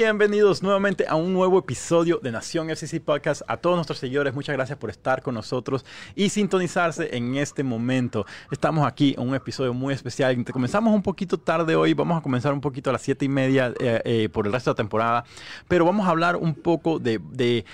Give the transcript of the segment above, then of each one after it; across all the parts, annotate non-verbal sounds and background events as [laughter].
Bienvenidos nuevamente a un nuevo episodio de Nación FCC Podcast. A todos nuestros seguidores, muchas gracias por estar con nosotros y sintonizarse en este momento. Estamos aquí en un episodio muy especial. Comenzamos un poquito tarde hoy, vamos a comenzar un poquito a las siete y media eh, eh, por el resto de la temporada, pero vamos a hablar un poco de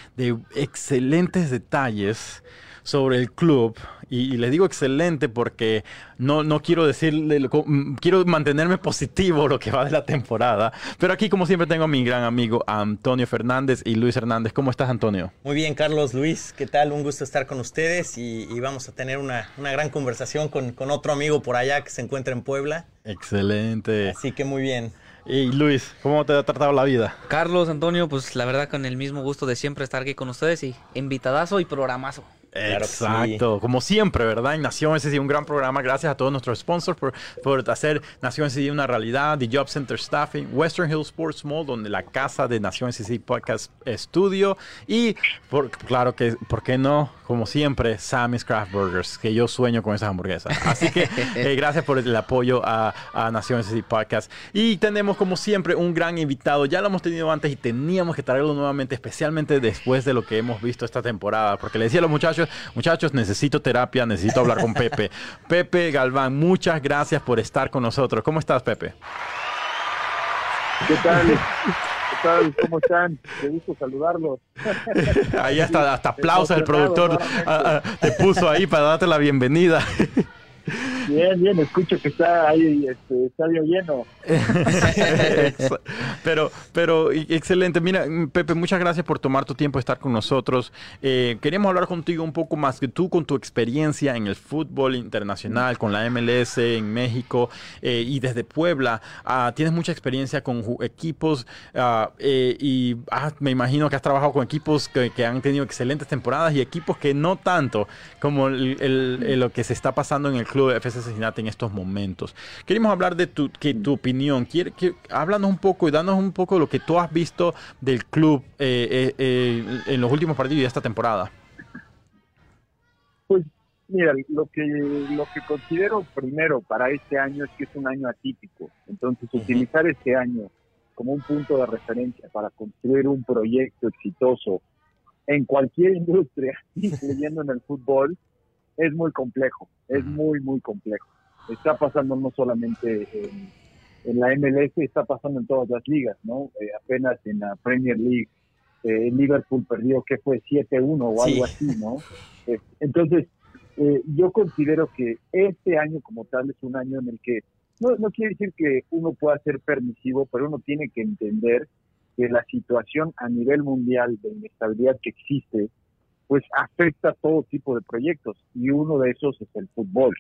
excelentes detalles sobre el club. Y, les digo excelente porque no, no quiero decirle, mm, quiero mantenerme positivo lo que va de la temporada. Pero aquí, como siempre, tengo a mi gran amigo Antonio Fernández y Luis Hernández. ¿Cómo estás, Antonio? Muy bien, Carlos, Luis. ¿Qué tal? Un gusto estar con ustedes y, vamos a tener una, una gran conversación con, con otro amigo por allá que se encuentra en Puebla. Excelente. Así que muy bien. Y Luis, ¿cómo te ha tratado la vida? Carlos, Antonio, pues la verdad con el mismo gusto de siempre estar aquí con ustedes y invitadazo y programazo. Exacto, como siempre, ¿verdad? En Nación SCD, un gran programa. Gracias a todos nuestros sponsors por, por hacer Nación SCD una realidad. The Job Center Staffing, Western Hills Sports Mall, donde la casa de Nación SCD Podcast Studio. Y, por, claro que, ¿por qué no? Como siempre, Sammy's Craft Burgers, que yo sueño con esas hamburguesas. Así que [laughs] eh, gracias por el apoyo a, a Nación SCD Podcast. Y tenemos, como siempre, un gran invitado. Ya lo hemos tenido antes y teníamos que traerlo nuevamente, especialmente después de lo que hemos visto esta temporada. Porque le decía a los muchachos, muchachos, necesito terapia, necesito hablar con Pepe. [laughs] Pepe Galván, muchas gracias por estar con nosotros. ¿Cómo estás, Pepe? ¿Qué tal? [laughs] ¿Qué tal? ¿Cómo están? Qué gusto saludarlos. Ahí hasta, hasta aplausos el productor ah, ah, te puso ahí para darte la bienvenida. [laughs] Bien, bien, escucho que está ahí este estadio lleno. [laughs] pero, pero excelente. Mira, Pepe, muchas gracias por tomar tu tiempo de estar con nosotros. Eh, queríamos hablar contigo un poco más que tú con tu experiencia en el fútbol internacional, con la MLS en México eh, y desde Puebla. Ah, tienes mucha experiencia con equipos ah, eh, y me imagino que has trabajado con equipos que, han tenido excelentes temporadas y equipos que no tanto como lo que se está pasando en el club de FC Cincinnati en estos momentos. Queremos hablar de tu, que, tu opinión. Quiere, que, háblanos un poco y danos un poco lo que tú has visto del club eh, eh, eh, en los últimos partidos de esta temporada. Pues mira, lo que, lo que considero primero para este año es que es un año atípico. Entonces, utilizar este año como un punto de referencia para construir un proyecto exitoso en cualquier [laughs] industria, incluyendo en el fútbol, es muy complejo, es muy, muy complejo. Está pasando no solamente en, la MLS, está pasando en todas las ligas, ¿no? Eh, apenas en la Premier League, eh, Liverpool perdió, que fue 7-1 o algo así, ¿no? Eh, entonces, yo considero que este año como tal es un año en el que, no, no quiere decir que uno pueda ser permisivo, pero uno tiene que entender que la situación a nivel mundial de inestabilidad que existe, pues afecta a todo tipo de proyectos y uno de esos es el fútbol.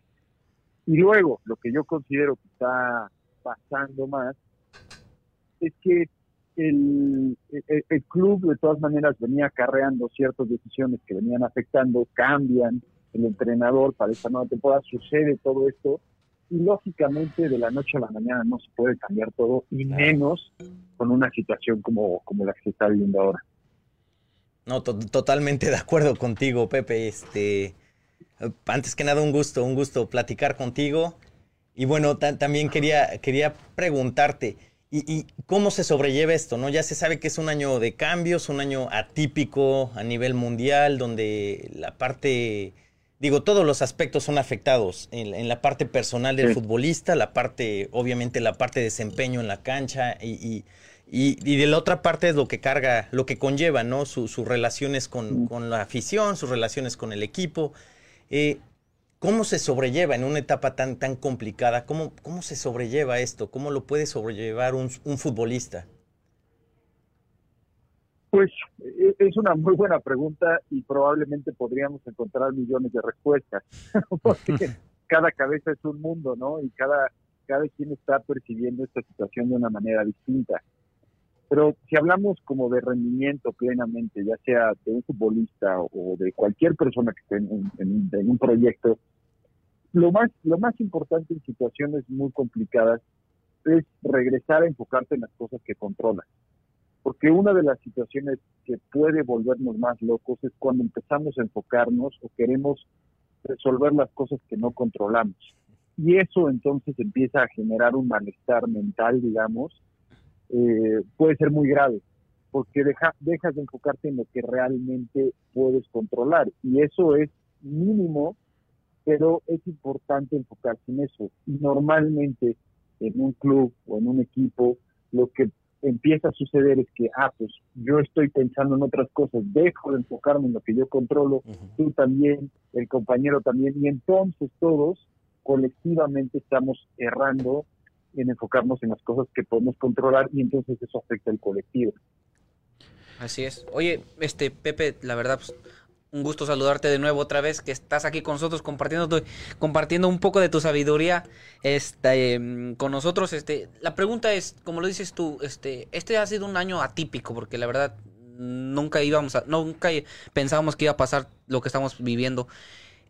Y luego, lo que yo considero que está pasando más es que el, el, club de todas maneras venía acarreando ciertas decisiones que venían afectando, cambian el entrenador para esta nueva temporada, sucede todo esto y lógicamente de la noche a la mañana no se puede cambiar todo y menos con una situación como, como la que se está viviendo ahora. No, totalmente de acuerdo contigo, Pepe. Este, antes que nada, un gusto, un gusto platicar contigo. Y bueno, también quería, quería preguntarte, ¿y, cómo se sobrelleva esto? ¿no? Ya se sabe que es un año de cambios, un año atípico a nivel mundial, donde la parte, digo, todos los aspectos son afectados. En, la parte personal del futbolista, la parte, obviamente, la parte de desempeño en la cancha y y, de la otra parte es lo que carga, lo que conlleva, ¿no? sus relaciones con, la afición, sus relaciones con el equipo. Eh, ¿Cómo se sobrelleva en una etapa tan, tan complicada? ¿Cómo, ¿Cómo se sobrelleva esto? ¿Cómo lo puede sobrellevar un, futbolista? Pues e, es una muy buena pregunta y probablemente podríamos encontrar millones de respuestas, [laughs] porque [laughs] cada cabeza es un mundo, ¿no? Y cada, cada quien está percibiendo esta situación de una manera distinta. Pero si hablamos como de rendimiento plenamente, ya sea de un futbolista o de cualquier persona que esté en, un proyecto, lo más, lo más importante en situaciones muy complicadas es regresar a enfocarte en las cosas que controlas. Porque una de las situaciones que puede volvernos más locos es cuando empezamos a enfocarnos o queremos resolver las cosas que no controlamos. Y eso entonces empieza a generar un malestar mental, digamos, eh, puede ser muy grave, porque deja, dejas de enfocarte en lo que realmente puedes controlar. Y eso es mínimo, pero es importante enfocarse en eso. Y normalmente en un club o en un equipo, lo que empieza a suceder es que, ah, pues yo estoy pensando en otras cosas, dejo de enfocarme en lo que yo controlo, tú también, el compañero también, y entonces todos colectivamente estamos errando en enfocarnos en las cosas que podemos controlar y entonces eso afecta al colectivo. Así es. Oye, este Pepe, la verdad, pues, un gusto saludarte de nuevo otra vez, que estás aquí con nosotros compartiendo, compartiendo un poco de tu sabiduría este, mm, con nosotros. Este, la pregunta es, como lo dices tú, este, este ha sido un año atípico, porque la verdad nunca íbamos a, nunca pensábamos que iba a pasar lo que estamos viviendo.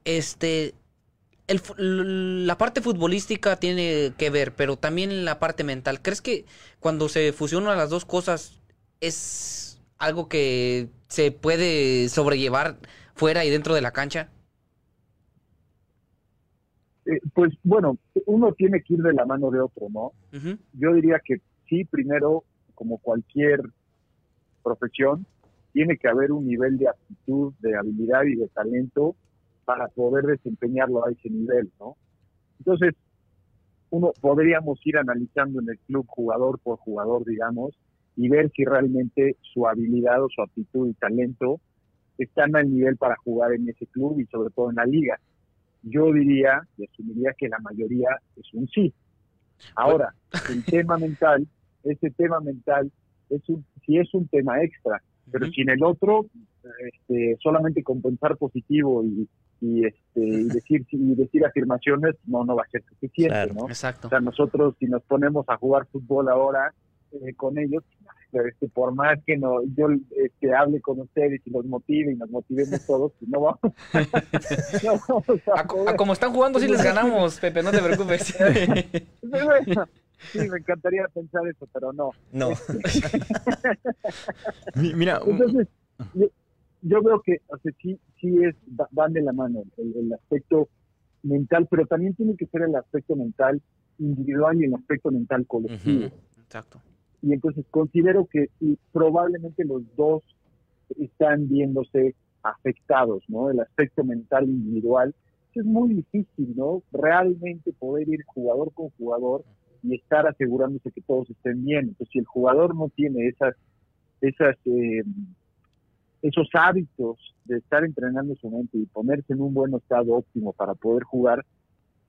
Este, el, la parte futbolística tiene que ver, pero también la parte mental. ¿Crees que cuando se fusionan las dos cosas es algo que se puede sobrellevar fuera y dentro de la cancha? Eh, pues bueno, uno tiene que ir de la mano de otro, ¿no? Yo diría que sí, primero, como cualquier profesión, tiene que haber un nivel de aptitud, de habilidad y de talento para poder desempeñarlo a ese nivel, ¿no? Entonces, uno podríamos ir analizando en el club jugador por jugador, digamos, y ver si realmente su habilidad o su aptitud y talento están al nivel para jugar en ese club y sobre todo en la liga. Yo diría y asumiría que la mayoría es un sí. Ahora, el tema mental, ese tema mental es un, si es un tema extra, pero si en el otro este, solamente compensar positivo y, y este y [laughs] decir y decir afirmaciones no no va a ser suficiente, ¿no? Exacto. O sea, nosotros si nos ponemos a jugar fútbol ahora eh, con ellos, este, por más que no, yo este, hable con ustedes y los motive y nos motivemos [laughs] todos, pues no vamos, [laughs] a, como están jugando si les ganamos, Pepe, no te preocupes. sí, me encantaría pensar eso, pero no. No. Mira, entonces yo, veo que o sea, sí, sí es, van de la mano el, aspecto mental, pero también tiene que ser el aspecto mental individual y el aspecto mental colectivo. Exacto y entonces considero que probablemente los dos están viéndose afectados, ¿no? El aspecto mental individual es muy difícil, ¿no? Realmente poder ir jugador con jugador y estar asegurándose que todos estén bien. Entonces, si el jugador no tiene esas, esas, eh, esos hábitos de estar entrenando su mente y ponerse en un buen estado óptimo para poder jugar,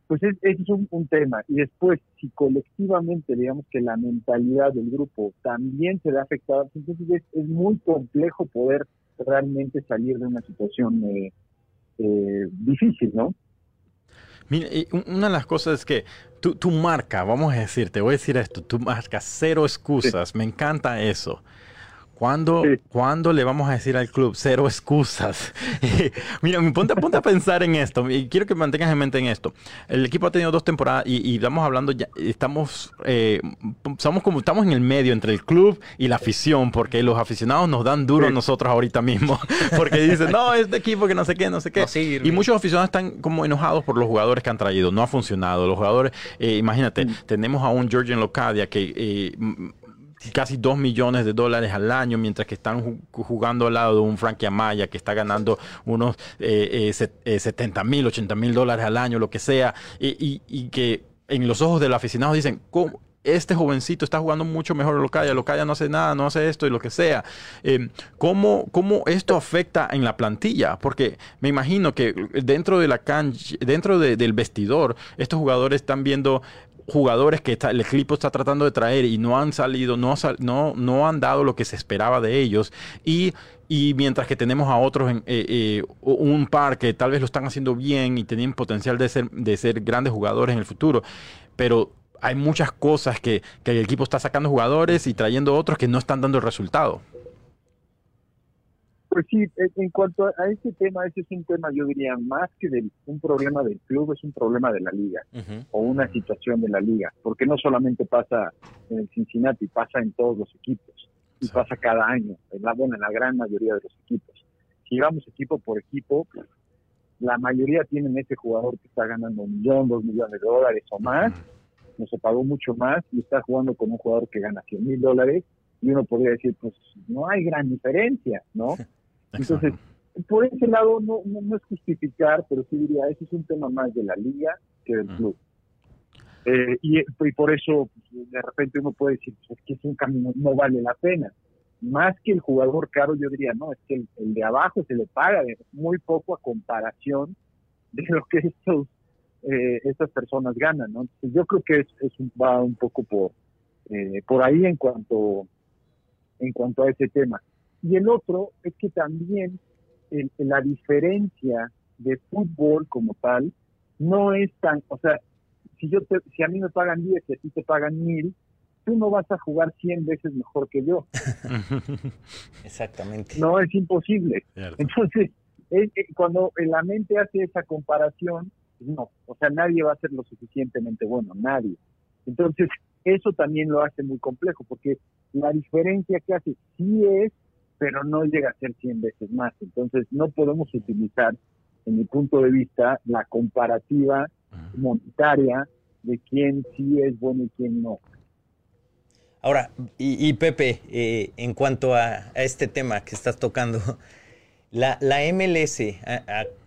pues ese es un, tema. Y después, si colectivamente, digamos que la mentalidad del grupo también se ve afectada, pues entonces es, muy complejo poder realmente salir de una situación eh, eh, difícil, ¿no? Mira, una de las cosas es que tu, tu marca, vamos a decir, te voy a decir esto, tu marca, cero excusas, me encanta eso. ¿Cuándo, le vamos a decir al club cero excusas? [laughs] Mira, ponte, ponte a pensar en esto y quiero que mantengas en mente en esto. El equipo ha tenido dos temporadas y, estamos hablando, ya, estamos, eh, somos como estamos en el medio entre el club y la afición porque los aficionados nos dan duro a nosotros ahorita mismo [laughs] porque dicen, no, este equipo que no sé qué, no sé qué. y muchos aficionados están como enojados por los jugadores que han traído. No ha funcionado. Los jugadores, eh, imagínate, mm. tenemos a un Georgian Locadia que... Eh, casi 2 millones de dólares al año, mientras que están jugando al lado de un Frankie Amaya que está ganando unos eh, eh, 70 eh, mil, 80 mil dólares al año, lo que sea, y, y, que en los ojos del aficionado dicen, este jovencito está jugando mucho mejor Locaya, Locaya no hace nada, no hace esto y lo que sea. Eh, ¿cómo, ¿cómo, esto afecta en la plantilla? Porque me imagino que dentro de la cancha, dentro del vestidor, estos jugadores están viendo jugadores que el equipo está tratando de traer y no han salido, no, no, no han dado lo que se esperaba de ellos. Y, y mientras que tenemos a otros, en, eh, eh, un par que tal vez lo están haciendo bien y tienen potencial de ser, de ser grandes jugadores en el futuro, pero hay muchas cosas que, que el equipo está sacando jugadores y trayendo otros que no están dando el resultado. Pues sí, en cuanto a este tema, ese es un tema, yo diría, más que de un problema del club, es un problema de la liga o una situación de la liga, porque no solamente pasa en el Cincinnati, pasa en todos los equipos y pasa cada año, en la, bueno, en la gran mayoría de los equipos. Si vamos equipo por equipo, la mayoría tienen ese jugador que está ganando un millón, dos millones de dólares o más, no se pagó mucho más y está jugando con un jugador que gana 100 mil dólares y uno podría decir, pues no hay gran diferencia, ¿no? [laughs] Entonces, por ese lado no, no, es justificar, pero sí diría, ese es un tema más de la liga que del club. Eh, y, por eso pues, de repente uno puede decir, es que es un camino, no vale la pena. Más que el jugador caro, yo diría, no, es que el, de abajo se le paga muy poco a comparación de lo que estos eh, estas personas ganan, ¿no? yo creo que es, es un, va un poco por eh, por ahí en cuanto en cuanto a ese tema. Y el otro es que también la diferencia de fútbol como tal no es tan, o sea, si yo si a mí me pagan 10 y a ti te pagan 1000, tú no vas a jugar 100 veces mejor que yo. [laughs] Exactamente. No, es imposible. Entonces, cuando la mente hace esa comparación, pues no, o sea, nadie va a ser lo suficientemente bueno, nadie. Entonces, eso también lo hace muy complejo, porque la diferencia que hace sí es, pero no llega a ser 100 veces más. Entonces, no podemos utilizar, en mi punto de vista, la comparativa monetaria de quién sí es bueno y quién no. Ahora, y, Pepe, eh, en cuanto a, este tema que estás tocando, [laughs] la, la MLS,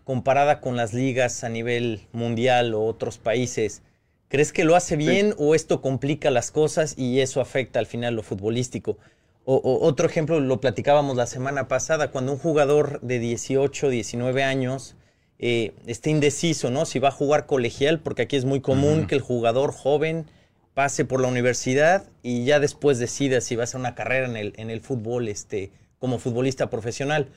comparada con las ligas a nivel mundial o otros países, ¿crees que lo hace bien o esto complica las cosas y eso afecta al final lo futbolístico? O, otro ejemplo, lo platicábamos la semana pasada, cuando un jugador de 18, 19 años eh, está indeciso, ¿no? Si va a jugar colegial, porque aquí es muy común que el jugador joven pase por la universidad y ya después decida si va a hacer una carrera en el, en el fútbol este, como futbolista profesional.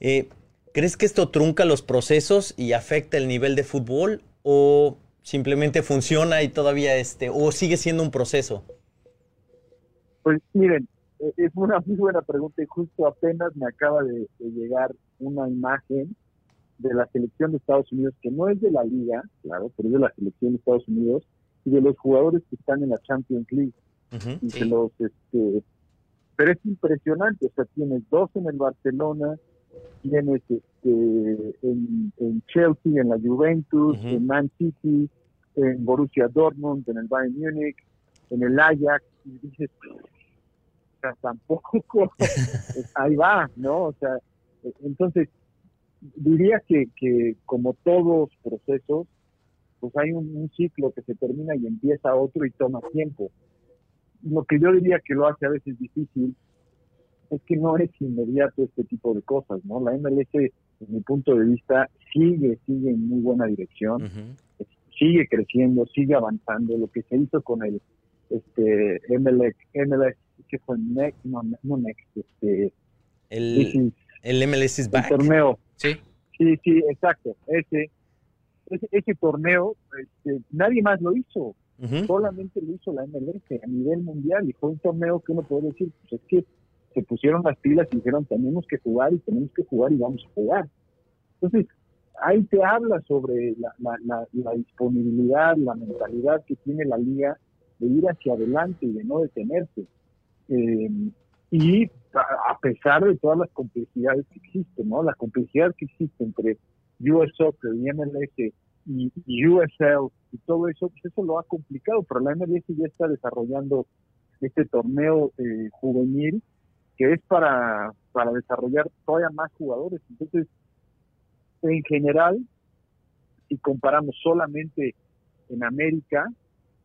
Eh, ¿Crees que esto trunca los procesos y afecta el nivel de fútbol o simplemente funciona y todavía este o sigue siendo un proceso? Pues miren, es una muy buena pregunta y justo apenas me acaba de, llegar una imagen de la selección de Estados Unidos que no es de la liga, claro, pero es de la selección de Estados Unidos y de los jugadores que están en la Champions League. y los, este, pero es impresionante, o sea, tienes dos en el Barcelona, tienes este, en, en Chelsea, en la Juventus, en Man City, en Borussia Dortmund, en el Bayern Múnich, en el Ajax, y dices, sea, tampoco, [laughs] ahí va, ¿no? O sea, entonces, diría que, que como todos procesos, pues hay un, ciclo que se termina y empieza otro y toma tiempo. Lo que yo diría que lo hace a veces difícil es que no es inmediato este tipo de cosas, ¿no? La MLS, desde mi punto de vista, sigue, sigue en muy buena dirección, sigue creciendo, sigue avanzando. Lo que se hizo con el este MLS, MLS que fue Next, no, no Next, este, el, el MLS is back. El torneo. Sí. Sí, sí, exacto. Ese, ese, torneo, este, nadie más lo hizo. Solamente lo hizo la MLS a nivel mundial y fue un torneo que uno puede decir, pues es que se pusieron las pilas y dijeron tenemos que jugar y tenemos que jugar y vamos a jugar. Entonces, ahí te habla sobre la, la, disponibilidad, la mentalidad que tiene la liga de ir hacia adelante y de no detenerse. Eh, y a pesar de todas las complejidades que existen, ¿no? La complejidad que existe entre US Soccer y MLS y, USL y todo eso, pues eso lo ha complicado, pero la MLS ya está desarrollando este torneo eh, juvenil que es para, para desarrollar todavía más jugadores. Entonces, en general, si comparamos solamente en América,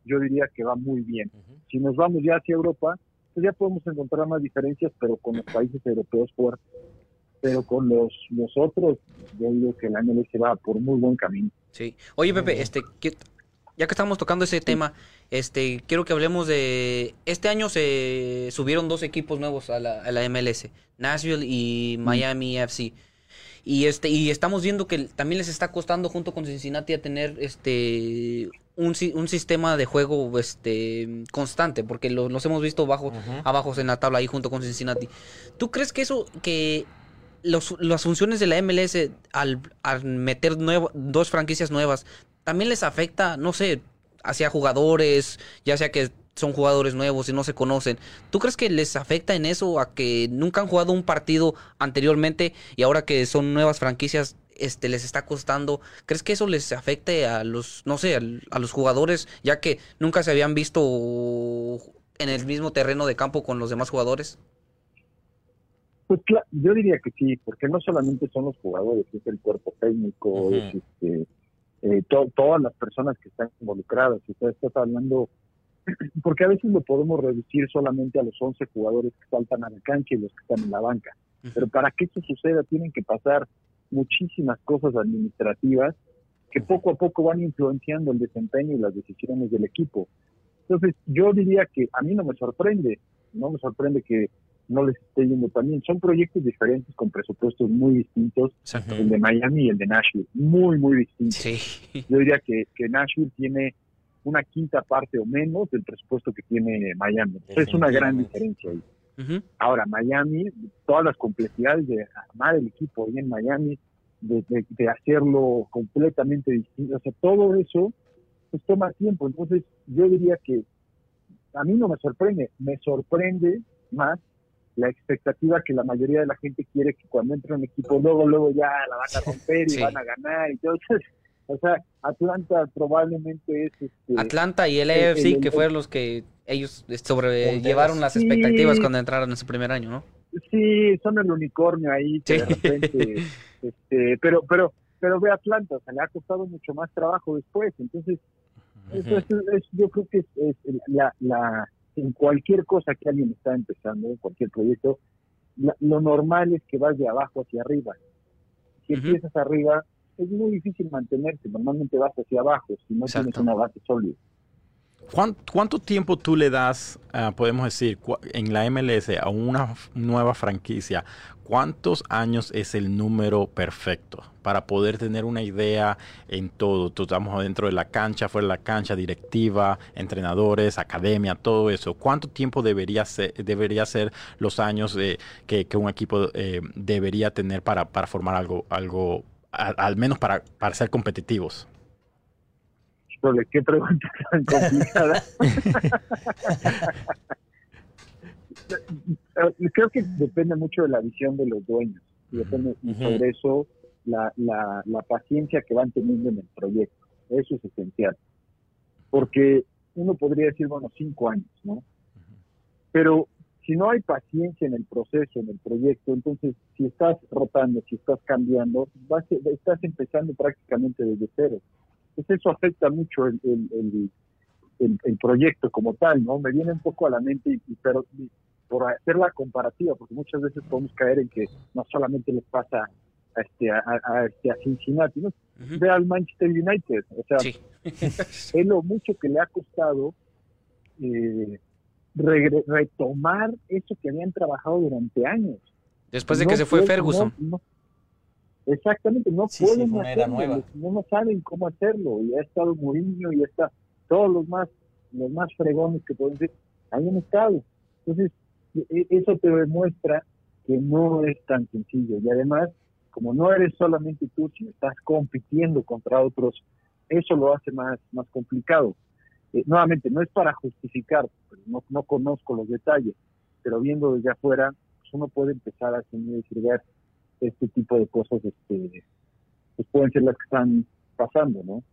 yo diría que va muy bien. Si nos vamos ya hacia Europa, ya podemos encontrar más diferencias, pero con los países europeos fuertes pero con los, los otros, yo digo que la MLS va por muy buen camino. Sí. Oye, Pepe, este, ya que estamos tocando ese tema, este, quiero que hablemos de... Este año se subieron dos equipos nuevos a la, a la MLS, Nashville y Miami FC. Y, este, y estamos viendo que también les está costando junto con Cincinnati a tener este un, un sistema de juego este constante, porque los hemos visto bajo, abajo en la tabla ahí junto con Cincinnati. ¿Tú crees que eso, que las funciones de la MLS al, meter dos franquicias nuevas, también les afecta, no sé, hacia jugadores, ya sea que son jugadores nuevos y no se conocen. ¿Tú crees que les afecta en eso a que nunca han jugado un partido anteriormente y ahora que son nuevas franquicias este les está costando. ¿Crees que eso les afecte a los, no sé, a, los jugadores, ya que nunca se habían visto en el mismo terreno de campo con los demás jugadores? Pues yo diría que sí, porque no solamente son los jugadores, es el cuerpo técnico, es este, eh, todas las personas que están involucradas. Usted está hablando, [clears throat] porque a veces lo podemos reducir solamente a los 11 jugadores que saltan a la cancha y los que están en la banca. Pero para que eso suceda tienen que pasar muchísimas cosas administrativas que poco a poco van influenciando el desempeño y las decisiones del equipo. Entonces, yo diría que a mí no me sorprende, no me sorprende que no les esté yendo también. Son proyectos diferentes con presupuestos muy distintos, el de Miami y el de Nashville, muy, muy distintos. Yo diría que, que Nashville tiene una quinta parte o menos del presupuesto que tiene Miami. Es una gran diferencia ahí. Ahora, Miami, todas las complejidades de armar el equipo ahí en Miami, de, de, hacerlo completamente distinto, o sea, todo eso pues toma tiempo. Entonces, yo diría que a mí no me sorprende, me sorprende más la expectativa que la mayoría de la gente quiere que cuando entre un equipo, luego, luego ya la van a [laughs] romper y van a ganar. Entonces, o sea, Atlanta probablemente es... Este, Atlanta y el AFC, que fueron los que ellos sobrellevaron las expectativas cuando entraron en su primer año, ¿no? Sí, son el unicornio ahí, de repente, [laughs] este, pero, pero, pero ve Atlanta, o sea, le ha costado mucho más trabajo después, entonces, eso, es, yo creo que es, la, la, en cualquier cosa que alguien está empezando, en cualquier proyecto, lo normal es que vas de abajo hacia arriba. Si empiezas arriba, es muy difícil mantenerse, normalmente vas hacia abajo, si no tienes una base sólida. ¿Cuánto tiempo tú le das, ah, podemos decir, en la MLS a una nueva franquicia? ¿Cuántos años es el número perfecto para poder tener una idea en todo? Estamos dentro de la cancha, fuera de la cancha, directiva, entrenadores, academia, todo eso. ¿Cuánto tiempo debería ser, debería ser los años que, un equipo eh, debería tener para, para formar algo, algo al menos para, para ser competitivos? qué pregunta tan complicada. [laughs] Creo que depende mucho de la visión de los dueños y depende sobre eso la, la, la paciencia que van teniendo en el proyecto. Eso es esencial. Porque uno podría decir, bueno, cinco años, ¿no? Pero si no hay paciencia en el proceso, en el proyecto, entonces si estás rotando, si estás cambiando, vas, estás empezando prácticamente desde cero pues eso afecta mucho el, el, proyecto como tal, ¿no? Me viene un poco a la mente, y, pero por hacer la comparativa, porque muchas veces podemos caer en que no solamente les pasa a, este, a, este, a Cincinnati, ¿no? Ve al Manchester United, o sea, [laughs] es lo mucho que le ha costado eh, retomar eso que habían trabajado durante años. Después de que se fue Ferguson. Exactamente, no pueden hacerlo, no, saben cómo hacerlo, y ha estado Mourinho y está todos los más, los más fregones que pueden ser, ahí han estado. Entonces, e, e, eso te demuestra que no es tan sencillo, y además, como no eres solamente tú, sino estás compitiendo contra otros, eso lo hace más, más complicado. Eh, nuevamente, no es para justificar, no, no conozco los detalles, pero viendo desde afuera, pues uno puede empezar a decir, ver, este tipo de cosas este, pues pueden ser las que están pasando, ¿no?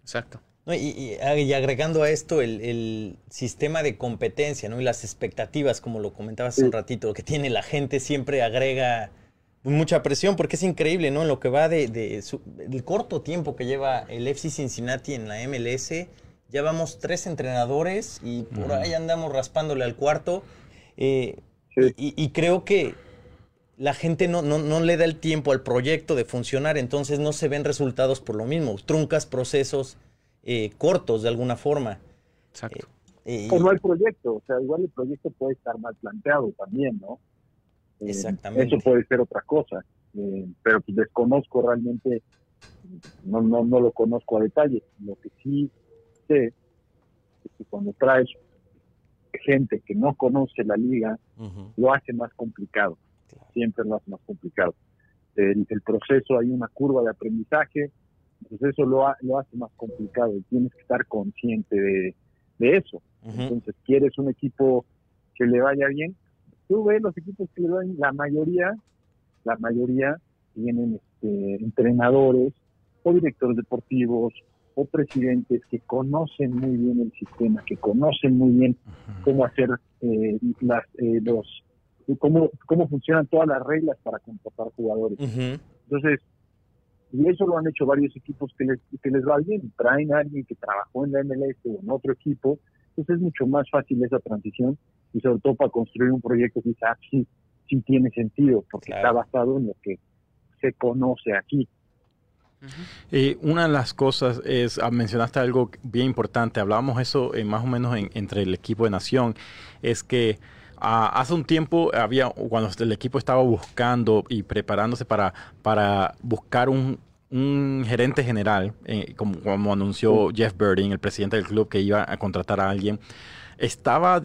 Exacto. y, agregando a esto el, sistema de competencia, ¿no? Y las expectativas, como lo comentabas hace un ratito, que tiene la gente siempre agrega mucha presión porque es increíble, ¿no? En lo que va de, de el corto tiempo que lleva el FC Cincinnati en la MLS, ya vamos tres entrenadores y por ahí andamos raspándole al cuarto. Eh, y, creo que la gente no, no, no, le da el tiempo al proyecto de funcionar, entonces no se ven resultados por lo mismo. Truncas procesos eh, cortos de alguna forma. Exacto. Eh, o no hay proyecto, o sea, igual el proyecto puede estar mal planteado también, ¿no? Eh, Exactamente. Eso puede ser otra cosa, pero pues desconozco realmente, no, no, no lo conozco a detalle. Lo que sí es que cuando traes gente que no conoce la liga, lo hace más complicado siempre lo hace más complicado. El, proceso, hay una curva de aprendizaje, entonces eso lo, lo hace más complicado y tienes que estar consciente de, eso. Entonces, ¿quieres un equipo que le vaya bien? Tú ves los equipos que le van, la mayoría, la mayoría tienen este, entrenadores o directores deportivos o presidentes que conocen muy bien el sistema, que conocen muy bien cómo hacer eh, las, eh, los, cómo, cómo funcionan todas las reglas para contratar jugadores. Entonces, y eso lo han hecho varios equipos que les, que les va bien. Traen a alguien que trabajó en la MLS o en otro equipo, entonces es mucho más fácil esa transición y sobre todo para construir un proyecto que quizás sí, sí tiene sentido, porque está basado en lo que se conoce aquí. Eh, una de las cosas es, ah, mencionaste algo bien importante, hablábamos eso eh, más o menos entre el equipo de Nación, es que ah, hace un tiempo había, cuando el equipo estaba buscando y preparándose para, para buscar un, gerente general, eh, como, anunció Jeff Birding, el presidente del club, que iba a contratar a alguien, estaba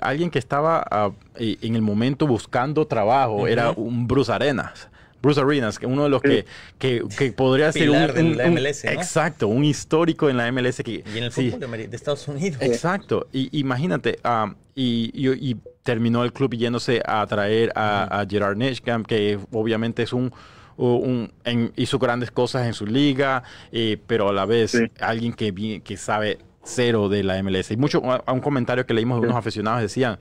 alguien que estaba ah, en el momento buscando trabajo, era un Bruce Arenas. Bruce Arenas, que uno de los que, que, podría ser un, MLS, exacto, un histórico en la MLS que y en el fútbol de, Estados Unidos. Exacto, y imagínate, um, y, y, terminó el club yéndose a traer a, Gerard Nishkamp, que obviamente es un un, hizo grandes cosas en su liga, eh, pero a la vez alguien que, que sabe cero de la MLS. Y mucho, a un comentario que leímos de unos aficionados decían,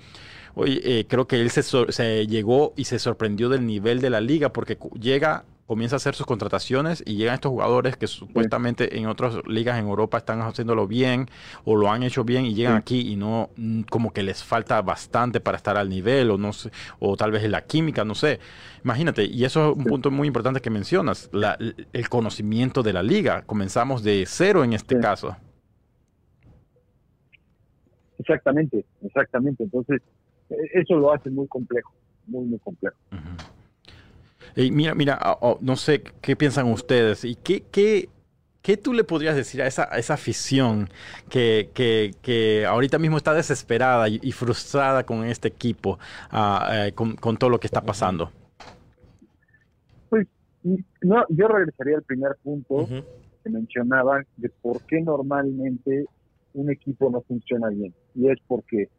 Oye, eh, creo que él se, se, llegó y se sorprendió del nivel de la liga porque llega, comienza a hacer sus contrataciones y llegan estos jugadores que supuestamente en otras ligas en Europa están haciéndolo bien o lo han hecho bien y llegan aquí y no, mm, como que les falta bastante para estar al nivel o no sé, o tal vez en la química, no sé. Imagínate, y eso es un punto muy importante que mencionas, la, el conocimiento de la liga. Comenzamos de cero en este caso. Exactamente, exactamente. Entonces, eso lo hace muy complejo, muy, muy complejo. Y mira, mira, oh, oh, no sé qué piensan ustedes y qué, qué, qué tú le podrías decir a esa, esa afición que, que, que, ahorita mismo está desesperada y, frustrada con este equipo, ah, eh, con, con, todo lo que está pasando. Pues no, yo regresaría al primer punto que mencionaba de por qué normalmente un equipo no funciona bien. Y es porque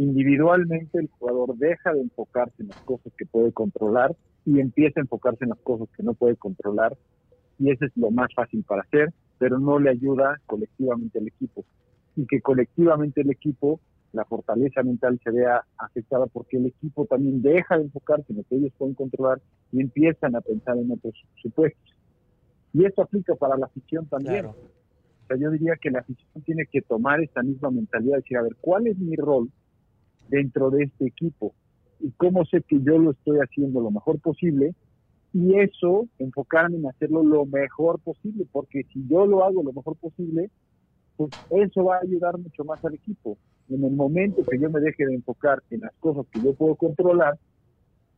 individualmente el jugador deja de enfocarse en las cosas que puede controlar y empieza a enfocarse en las cosas que no puede controlar y eso es lo más fácil para hacer, pero no le ayuda colectivamente al equipo y que colectivamente el equipo la fortaleza mental se vea afectada porque el equipo también deja de enfocarse en lo que ellos pueden controlar y empiezan a pensar en otros supuestos. Y esto aplica para la afición también. O sea, yo diría que la afición tiene que tomar esta misma mentalidad decir, a ver, ¿cuál es mi rol dentro de este equipo. Y cómo sé que yo lo estoy haciendo lo mejor posible y eso enfocarme en hacerlo lo mejor posible porque si yo lo hago lo mejor posible pues eso va a ayudar mucho más al equipo. En el momento que yo me deje de enfocar en las cosas que yo puedo controlar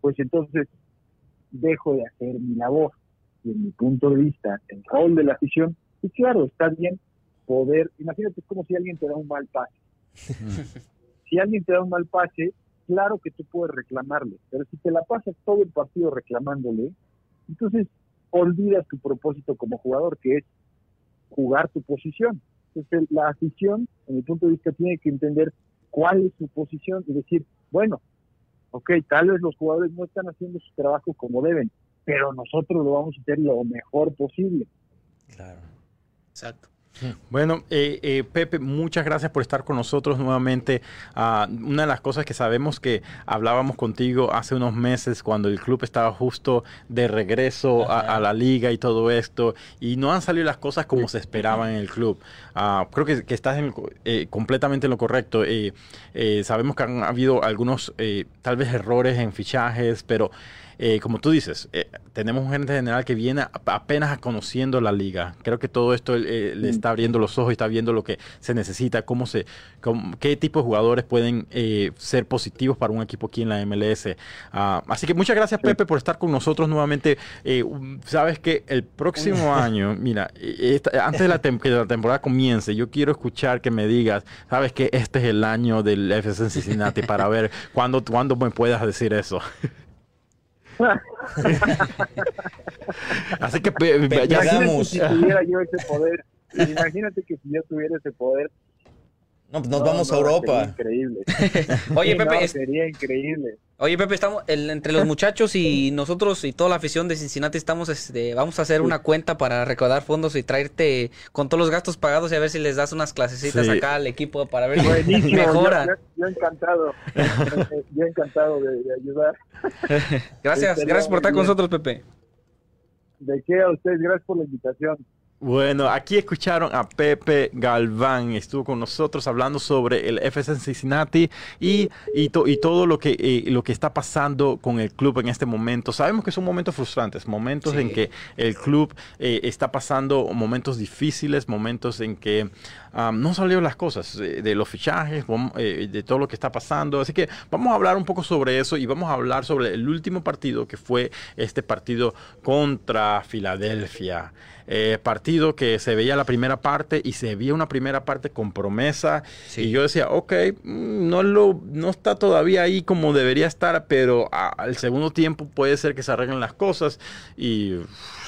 pues entonces dejo de hacer mi labor. Y en mi punto de vista el rol de la afición y claro está bien poder imagínate es como si alguien te da un mal pase [laughs] si alguien te da un mal pase, claro que tú puedes reclamarle, pero si te la pasas todo el partido reclamándole, entonces olvidas tu propósito como jugador, que es jugar tu posición. Entonces la afición, en mi punto de vista, tiene que entender cuál es su posición y decir, bueno, ok, tal vez los jugadores no están haciendo su trabajo como deben, pero nosotros lo vamos a hacer lo mejor posible. Claro. Exacto. Bueno, eh, eh, Pepe, muchas gracias por estar con nosotros nuevamente. Ah, una de las cosas que sabemos que hablábamos contigo hace unos meses cuando el club estaba justo de regreso a, la liga y todo esto, y no han salido las cosas como se esperaban en el club. Ah, creo que, estás eh, completamente en lo correcto. sabemos que han habido algunos, tal vez, errores en fichajes, pero... Eh, como tú dices, eh, tenemos un gerente general que viene apenas conociendo la liga. Creo que todo esto eh, le está abriendo los ojos y está viendo lo que se necesita, cómo se, qué tipo de jugadores pueden ser positivos para un equipo aquí en la MLS. Ah, así que muchas gracias, Pepe, por estar con nosotros nuevamente. Sabes que el próximo [laughs] año, mira, antes de la que la temporada comience, yo quiero escuchar que me digas, sabes que este es el año del FC Cincinnati para ver cuándo, cuándo me puedas decir eso. [laughs] [laughs] Así que ya imagínate si tuviera yo ese poder. Imagínate que si yo tuviera ese poder, No, pues nos vamos a Europa. increíble. [laughs] Oye, Pepe, sería increíble. Oye, Pepe, estamos entre los muchachos y nosotros y toda la afición de Cincinnati estamos, este, vamos a hacer una cuenta para recaudar fondos y traerte con todos los gastos pagados y a ver si les das unas clasecitas acá al equipo para ver si mejora. Yo, encantado, [laughs] yo encantado de, ayudar. [laughs] Gracias, gracias por estar con nosotros, Pepe. De qué a ustedes, gracias por la invitación. Bueno, aquí escucharon a Pepe Galván, estuvo con nosotros hablando sobre el FC Cincinnati y, y, y todo lo que, eh, lo que está pasando con el club en este momento. Sabemos que son momentos frustrantes, momentos en que el club eh, está pasando momentos difíciles, momentos en que no salieron las cosas, eh, de los fichajes, de todo lo que está pasando. Así que vamos a hablar un poco sobre eso y vamos a hablar sobre el último partido que fue este partido contra Filadelfia. Eh, partido que se veía la primera parte y se veía una primera parte con promesa. Y yo decía, ok, mm, no, lo, no está todavía ahí como debería estar, pero al segundo tiempo puede ser que se arreglen las cosas y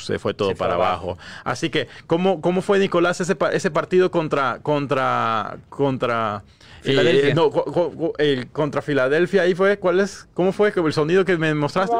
se fue todo para abajo. Así que, ¿cómo, ¿cómo fue, Nicolás, ese, ese partido contra, contra, contra Filadelfia. Eh, no, el contra Filadelfia ahí fue, ¿cuál es? ¿Cómo fue el sonido que me mostraste?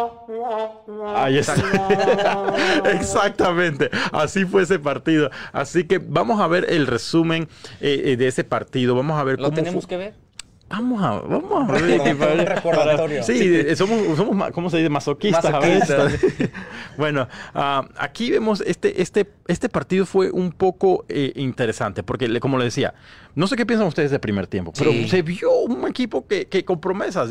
Ahí está. [laughs] Exactamente. Así fue ese partido. Así que vamos a ver el resumen eh, eh, de ese partido. Vamos a ver ¿Lo tenemos que ver? Vamos a, vamos a ver. [laughs] sí, somos, somos, ¿cómo se dice? Masoquistas. [laughs] bueno, uh, aquí vemos este, este, este partido fue un poco eh, interesante porque, como le decía, no sé qué piensan ustedes del primer tiempo, pero se vio un equipo que, que con promesas,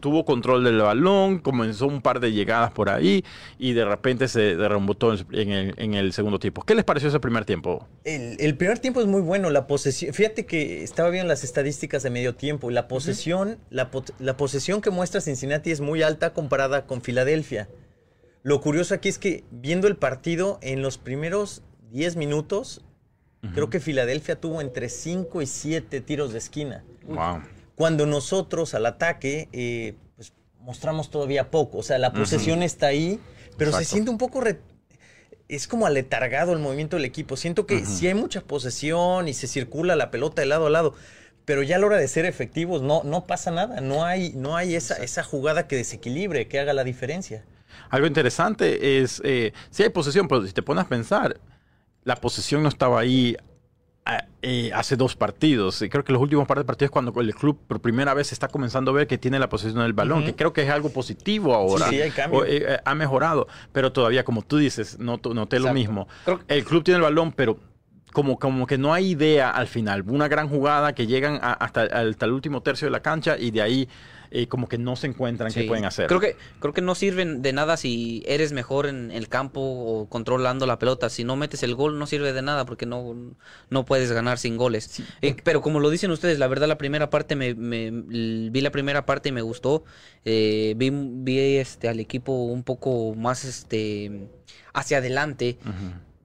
tuvo control del balón, comenzó un par de llegadas por ahí y de repente se derrumbó todo en el, en el segundo tiempo. ¿Qué les pareció ese primer tiempo? El, el primer tiempo es muy bueno, la posesión. Fíjate que estaba viendo las estadísticas de medio tiempo la posesión, la, posesión que muestra Cincinnati es muy alta comparada con Filadelfia. Lo curioso aquí es que viendo el partido en los primeros 10 minutos, creo que Filadelfia tuvo entre 5 y 7 tiros de esquina. Cuando nosotros al ataque eh, pues, mostramos todavía poco. O sea, la posesión está ahí, pero se siente un poco... es como aletargado el movimiento del equipo. Siento que si hay mucha posesión y se circula la pelota de lado a lado pero ya a la hora de ser efectivos no, no pasa nada, no hay, no hay esa, esa jugada que desequilibre, que haga la diferencia. Algo interesante es, eh, si hay posesión, pero si te pones a pensar, la posesión no estaba ahí eh, hace dos partidos. Y creo que los últimos par de partidos cuando el club por primera vez está comenzando a ver que tiene la posesión del balón, que creo que es algo positivo ahora. Sí, hay cambio. Eh, ha mejorado, pero todavía, como tú dices, no noté lo mismo. El club tiene el balón, pero como, como que no hay idea al final. Una gran jugada que llegan hasta, hasta, el último tercio de la cancha y de ahí eh, como que no se encuentran qué pueden hacer. Creo que, creo que no sirven de nada si eres mejor en el campo o controlando la pelota. Si no metes el gol no sirve de nada porque no, no puedes ganar sin goles. Eh, pero como lo dicen ustedes, la verdad la primera parte me, vi la primera parte y me gustó. Eh, vi, vi este al equipo un poco más este hacia adelante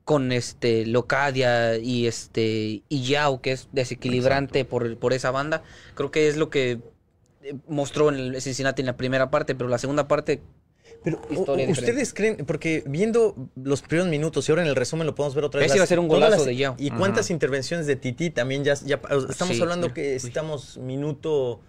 con este Locadia y este y Yao, que es desequilibrante por, por esa banda. Creo que es lo que mostró en el Cincinnati en la primera parte, pero la segunda parte pero ustedes creen, porque viendo los primeros minutos y ahora en el resumen lo podemos ver otra vez. Ese iba a ser un golazo de Yao. ¿Y cuántas intervenciones de Titi también ya, ya estamos hablando que estamos minuto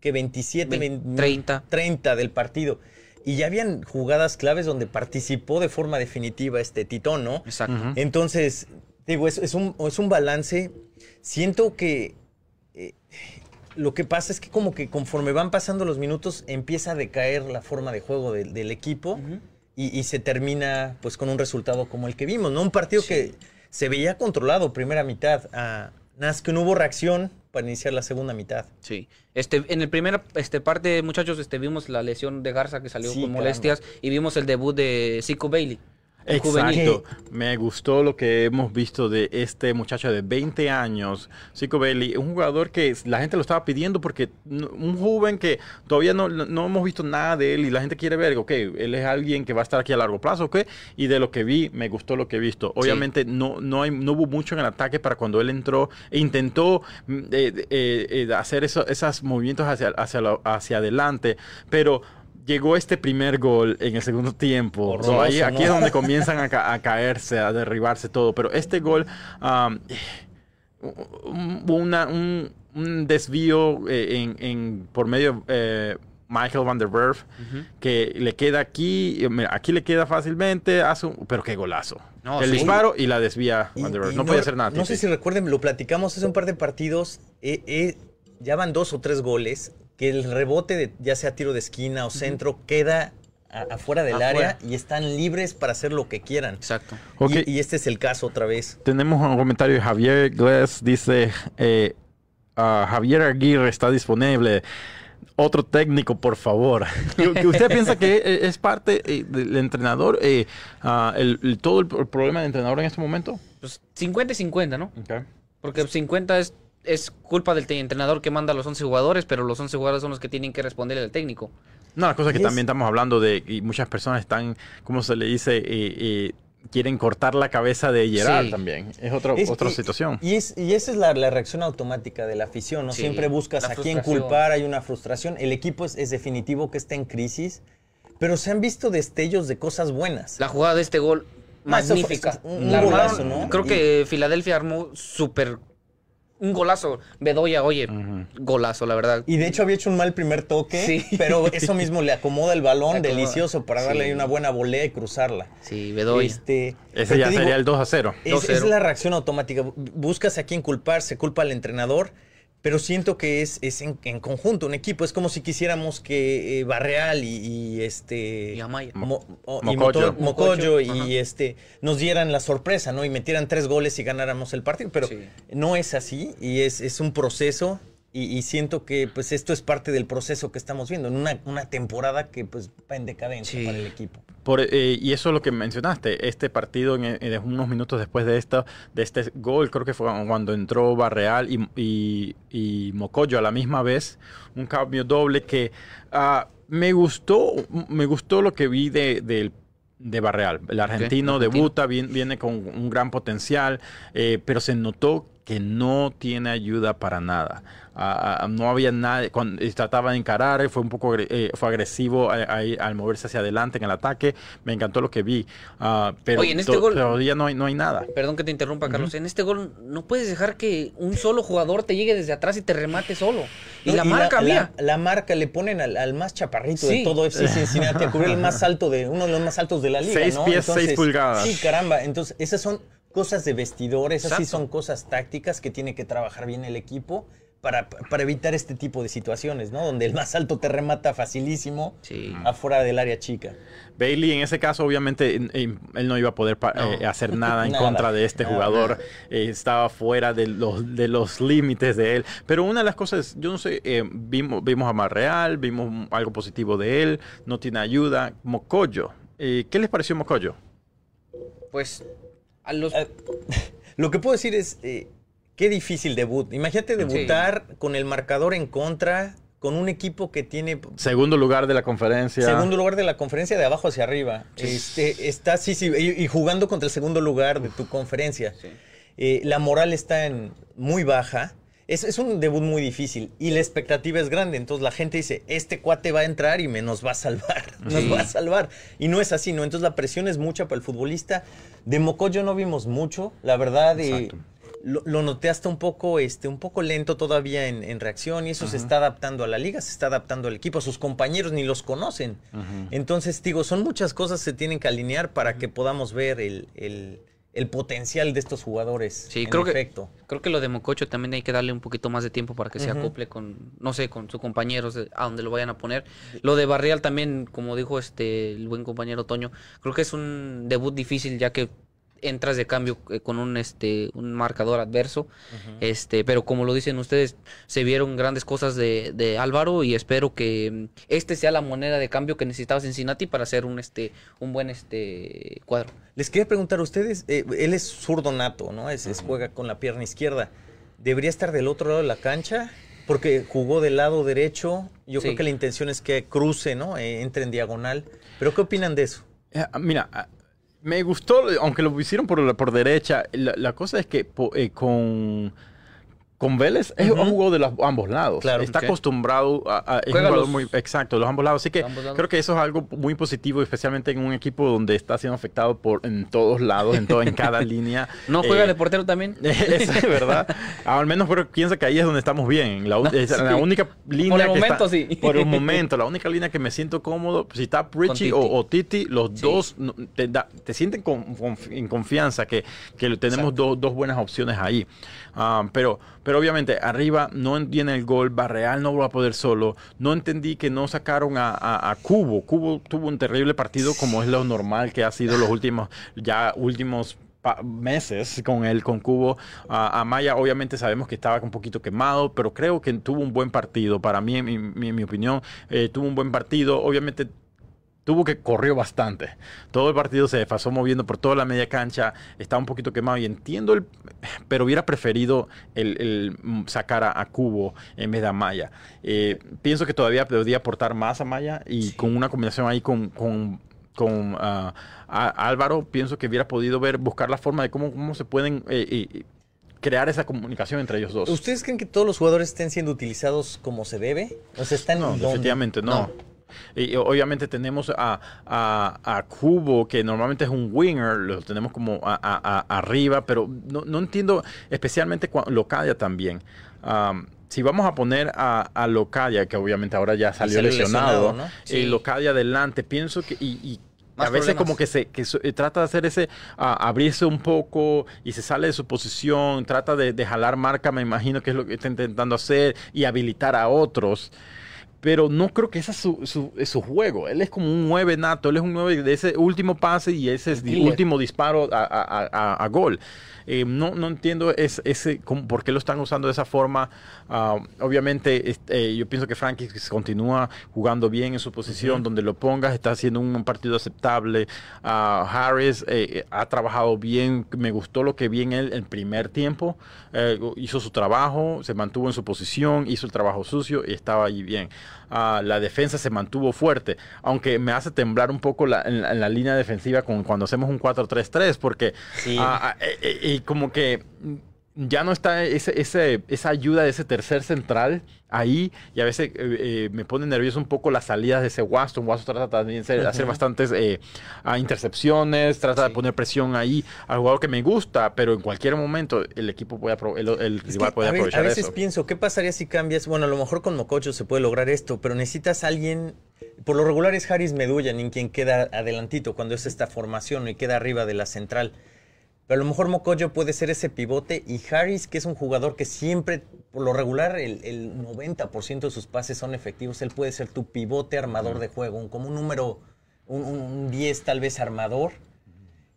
que 27, 30. 30 del partido. Y ya habían jugadas claves donde participó de forma definitiva este Titón, ¿no? Exacto. Entonces, digo, es, es, un, es, un, balance. Siento que eh, lo que pasa es que como que conforme van pasando los minutos empieza a decaer la forma de juego del equipo y, se termina pues con un resultado como el que vimos, ¿no? Un partido que se veía controlado primera mitad. A, nada que no hubo reacción para iniciar la segunda mitad. Sí. Este, en el primer este, parte, muchachos, este, vimos la lesión de Garza que salió con molestias y vimos el debut de Zico Bailey. Exacto. Me gustó lo que hemos visto de este muchacho de 20 años, Zico Bailey, un jugador que la gente lo estaba pidiendo porque un joven que todavía no, hemos visto nada de él y la gente quiere ver, ok, él es alguien que va a estar aquí a largo plazo, ok, y de lo que vi, me gustó lo que he visto. Obviamente no, no, hay, no hubo mucho en el ataque para cuando él entró e intentó mm, eh, eh, eh, hacer esos movimientos hacia, hacia, hacia adelante, pero llegó este primer gol en el segundo tiempo. ahí, aquí es donde [laughs] comienzan a, caerse, a derribarse todo. Pero este gol, um, una, un, un desvío eh, en, en- por medio eh, Michael Van der Werf que le queda aquí, eh, mira, aquí le queda fácilmente, hace un- pero qué golazo. No, el sí. disparo y la desvía Van der Werf. y No, podía hacer nada. No sé si recuerden, lo platicamos hace un par de partidos. eh, eh, ya van dos o tres goles. Que el rebote, de, ya sea tiro de esquina o centro, queda a- afuera del Afuera. área y están libres para hacer lo que quieran. Exacto. Y, y este es el caso otra vez. Tenemos un comentario de Javier Gless, dice, eh, Javier Aguirre está disponible. Otro técnico, por favor. [laughs] ¿Que que ¿Usted piensa que eh, es parte eh, del entrenador? eh, ah, el- el- todo el, problema del entrenador en este momento? Pues 50 y 50, ¿no? Porque 50 es, es culpa del entrenador que manda a los 11 jugadores, pero los 11 jugadores son los que tienen que responderle al técnico. No, la cosa que Y es- también estamos hablando de, y muchas personas están, ¿cómo se le dice? Eh, eh, quieren cortar la cabeza de Gerard Sí. también. Es otra, Es- otra y- situación. Y, es, y esa es la, la reacción automática de la afición, ¿no? Sí, Siempre buscas la a quién culpar, hay una frustración. El equipo es, es definitivo que está en crisis, pero se han visto destellos de cosas buenas. La jugada de este gol, Ah, eso fue- magnífica. un La armaron- golazo, ¿no? Creo Y- que Filadelfia armó súper... Un golazo. Bedoya, oye, golazo, la verdad. Y de hecho había hecho un mal primer toque, Sí. pero [laughs] eso mismo le acomoda el balón, acomoda. delicioso, para darle Sí. ahí una buena volea y cruzarla. Sí, Bedoya. Este, Ese ya digo, sería el 2 a 0. Es, 2-0. es la reacción automática. Bu- Buscas a quién culpar, se culpa al entrenador, pero siento que es, es en, en conjunto, un equipo. Es como si quisiéramos que eh, Barreal y, y, este. Y Amaya. Mo- o- y Mocoyo. Mocoyo y Ajá. este nos dieran la sorpresa, ¿no? Y metieran tres goles y ganáramos el partido. Pero Sí. no es así y es, es un proceso. Y, y siento que pues esto es parte del proceso que estamos viendo, en una, una temporada que pues va en decadencia Sí. para el equipo. Por, eh, y eso es lo que mencionaste, este partido en, en unos minutos después de esto, de este gol, creo que fue cuando entró Barreal y, y, y Mocoyo a la misma vez, un cambio doble que ah, me gustó, me gustó lo que vi de, del- de Barreal. El argentino argentino. debuta, viene, viene con un gran potencial, eh, pero se notó que no tiene ayuda para nada. No había nadie, cuando eh, trataba de encarar, fue un poco eh, fue agresivo a- ahí al moverse hacia adelante en el ataque. Me encantó lo que vi. Ah, pero Oye, en este gol- todavía no hay, no hay nada. Perdón que te interrumpa, Carlos. En este gol no puedes dejar que un solo jugador te llegue desde atrás y te remate solo. Y No, la marca, mira. La, la marca le ponen al, al más chaparrito Sí. de todo FC [laughs] Cincinnati a cubrir el más alto de uno de los más altos de la liga. Seis ¿no? pies, seis pulgadas. Sí, caramba. Entonces, esas son cosas de vestidores, así Exacto. son cosas tácticas que tiene que trabajar bien el equipo para, para evitar este tipo de situaciones, ¿no? Donde el más alto te remata facilísimo Sí. afuera del área chica. Bailey en ese caso obviamente en- en- él no iba a poder No. eh, hacer [laughs] nada en Nada, contra de este nada, jugador. nada. Eh, estaba fuera de los, de los límites de él. Pero una de las cosas, yo no sé, eh, vimos, vimos a Marreal, vimos algo positivo de él, no tiene ayuda. Mocoyo, eh, ¿qué les pareció Mocoyo? Pues a los... Eh, [laughs] Lo que puedo decir es, eh, qué difícil debut. Imagínate debutar con el marcador en contra, con un equipo que tiene Segundo lugar de la conferencia. Segundo lugar de la conferencia de abajo hacia arriba. Este, está, sí, sí, y, y jugando contra el segundo lugar de tu conferencia. Sí. Eh, la moral está en muy baja. Es, es un debut muy difícil y la expectativa es grande. Entonces la gente dice, este cuate va a entrar y me nos va a salvar. [laughs] Nos Sí. va a salvar. Y no es así, ¿no? Entonces la presión es mucha para el futbolista. De Mocoyo no vimos mucho, la verdad. eh, Exacto. lo, lo noté hasta un poco, este, un poco lento todavía en, en reacción y eso se está adaptando a la liga, se está adaptando al equipo, a sus compañeros ni los conocen. Entonces, digo, son muchas cosas que se tienen que alinear para que podamos ver el, el- el potencial de estos jugadores. Sí, en creo que- efecto. Creo que lo de Mococho también hay que darle un poquito más de tiempo para que se acople con, no sé, con sus compañeros a donde lo vayan a poner. Lo de Barrial también, como dijo este el buen compañero Toño, creo que es un debut difícil ya que entras de cambio eh, con un este un marcador adverso. Este, pero como lo dicen ustedes, se vieron grandes cosas de, de Álvaro y espero que mm, este sea la moneda de cambio que necesitaba Cincinnati para hacer un este un buen este cuadro. Les quería preguntar a ustedes, eh, él es zurdo nato, ¿no? Es, es- juega con la pierna izquierda. ¿Debería estar del otro lado de la cancha? Porque jugó del lado derecho. Yo Sí. creo que la intención es que cruce, ¿no? Eh, entre en diagonal. ¿Pero qué opinan de eso? Mira, me gustó, aunque lo hicieron por, por derecha, la, la cosa es que po- eh, con, con Vélez es un juego de los ambos lados. Claro, Está acostumbrado a, a- es un jugador los- muy exacto, los ambos lados. Así que lados. creo que eso es algo muy positivo, especialmente en un equipo donde está siendo afectado por en todos lados, en todo, en cada [laughs] línea. ¿No juega Eh, de portero también? [laughs] Es verdad. [laughs] Al menos pero piensa que ahí es donde estamos bien. La, un- es la Sí. única línea Por el que momento, está- sí. Por el momento, la única línea que me siento cómodo, si está Richie Titi. o, o Titi, los Sí. dos te, da- te sienten con, con- en confianza que, que tenemos dos, dos buenas opciones ahí. Ah, pero, pero obviamente arriba no viene el gol, Barreal no va a poder solo. No entendí que no sacaron a, a- Cubo. Cubo tuvo un terrible partido como es lo normal que ha sido los últimos, ya últimos meses con él, con Cubo. A Amaya obviamente sabemos que estaba un poquito quemado, pero creo que tuvo un buen partido. Para mí, en mi, mi- mi opinión, eh, tuvo un buen partido. Obviamente tuvo que corrió bastante. Todo el partido se pasó moviendo por toda la media cancha, estaba un poquito quemado y entiendo el, pero hubiera preferido el, el, sacar a, a Cubo en vez de a Maya. Eh, pienso que todavía podría aportar más a Maya y con una combinación ahí con, con con ah, a- Álvaro, pienso que hubiera podido ver, buscar la forma de cómo, cómo se pueden eh, eh, crear esa comunicación entre ellos dos. ¿Ustedes creen que todos los jugadores estén siendo utilizados como se debe? O sea, están No, definitivamente no. Y y obviamente tenemos a, a, a Cubo, que normalmente es un winger, lo tenemos como a- arriba, pero no, no entiendo, especialmente Locadia también. Am, si vamos a poner a, a Locadia, que obviamente ahora ya salió, lesionado, lesionado, ¿no? y Sí. Locadia adelante, pienso que... Y, a veces problemas. como que se que su- eh, trata de hacer ese, abrirse un poco y se sale de su posición, trata de, de jalar marca, me imagino que es lo que está intentando hacer, y habilitar a otros pero no creo que ese es su, su, es su juego. Él es como un 9 nato, él es un 9 de ese último pase y ese es el último disparo a, a- a- a gol. Eh, no, no entiendo es- ese, cómo- por qué lo están usando de esa forma. Ah, obviamente, este, eh, yo pienso que Frankie continúa jugando bien en su posición, donde lo pongas, está haciendo un partido aceptable. Ah, Harris eh, ha trabajado bien, me gustó lo que vi en él en primer tiempo. Eh, hizo su trabajo, se mantuvo en su posición, hizo el trabajo sucio y estaba ahí bien. Ah, la defensa se mantuvo fuerte, aunque me hace temblar un poco la, en, la, en la línea defensiva con, cuando hacemos un 4-3-3, porque Sí. ah, ah, eh, eh, y como que ya no está ese, ese- esa ayuda de ese tercer central ahí y a veces eh, eh, me pone nervioso un poco las salidas de ese Waston. Waston trata también de hacer bastantes eh, ah, intercepciones, trata de poner presión ahí al jugador que me gusta, pero en cualquier momento el equipo puede el, el rival puede a, aprovechar a veces eso. pienso, ¿qué pasaría si cambias? Bueno, a lo mejor con Mococho se puede lograr esto, pero necesitas a alguien. Por lo regular es Harris Medullin en quien queda adelantito cuando es esta formación y queda arriba de la central. Pero a lo mejor Mocoyo puede ser ese pivote y Harris, que es un jugador que siempre, por lo regular, el, el 90% de sus pases son efectivos. Él puede ser tu pivote armador de juego, un- como un número, un, un- un 10 tal vez armador.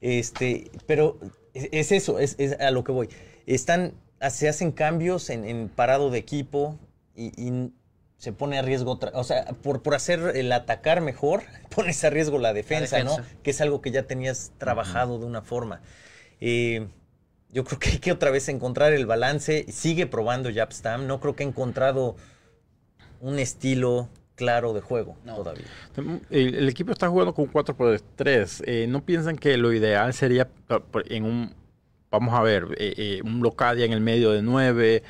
Este, pero es, es eso, es, es a lo que voy. Están, se hacen cambios en, en parado de equipo y, y se pone a riesgo, otra- o sea, por, por hacer el atacar mejor, [laughs] pones a riesgo la defensa, ¿no? defensa. Que es algo que ya tenías trabajado de una forma. Eh, yo creo que hay que otra vez encontrar el balance. Sigue probando Japstam. No creo que ha encontrado un estilo claro de juego No. todavía. El, el equipo está jugando con 4 por 3. Eh, ¿No piensan que lo ideal sería por- en un, vamos a ver, eh, eh, un Locadia en el medio de 9,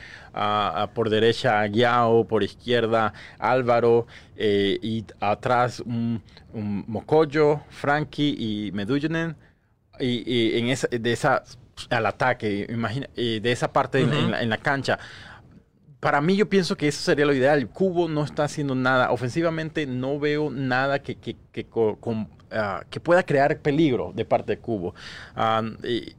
por derecha Guiao, por izquierda Álvaro, eh, y atrás un, un Mocoyo, Frankie y Medullinen? Y, y en esa, de esa, al ataque, imagina, eh, de esa parte en- en la- en la cancha para mí yo pienso que eso sería lo ideal. Cubo no está haciendo nada. Ofensivamente no veo nada que, que, que, con- ah, que pueda crear peligro de parte de Cubo. Ah, y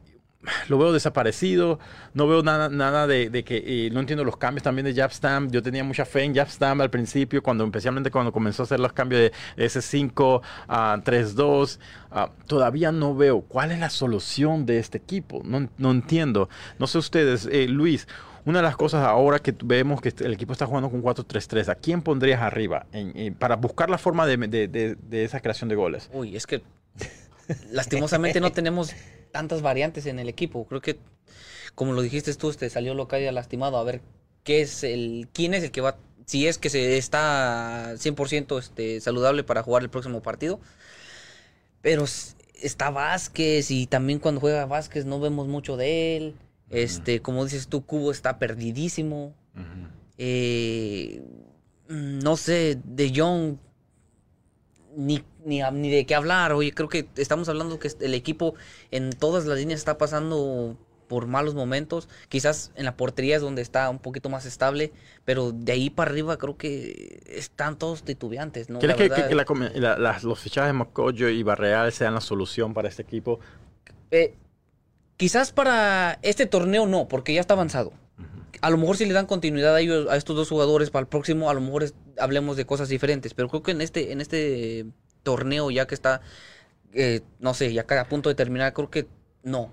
lo veo desaparecido. No veo nada, nada de, que... eh, no entiendo los cambios también de Japstam. Yo tenía mucha fe en Japstam al principio, cuando, especialmente cuando comenzó a hacer los cambios de S5 a 3-2. Ah, todavía no veo cuál es la solución de este equipo. No, no entiendo. No sé ustedes, eh, Luis. Una de las cosas ahora que vemos que el equipo está jugando con 4-3-3, ¿a quién pondrías arriba en- para buscar la forma de, de- de- de esa creación de goles? Uy, es que [laughs] lastimosamente no tenemos tantas variantes en el equipo. Creo que, como lo dijiste tú, te salió Locadia lastimado. A ver, ¿qué es el, ¿quién es el que va, si es que se está 100% este, saludable para jugar el próximo partido? Pero está Vázquez y también cuando juega Vázquez no vemos mucho de él. Este, como dices tú, Cubo está perdidísimo. Eh, no sé, De Jong ni, ni, ni, de qué hablar. Oye, creo que estamos hablando que el equipo en todas las líneas está pasando por malos momentos. Quizás en la portería es donde está un poquito más estable, pero de ahí para arriba creo que están todos titubeantes. ¿no? ¿Crees que, que la, la, los fichajes de Mocoyo y Barreal sean la solución para este equipo? Eh, quizás para este torneo no, porque ya está avanzado. A lo mejor si le dan continuidad a ellos, a estos dos jugadores para el próximo, a lo mejor hablemos de cosas diferentes. Pero creo que en este, en este torneo, ya que está, eh, no sé, ya a punto de terminar, creo que no.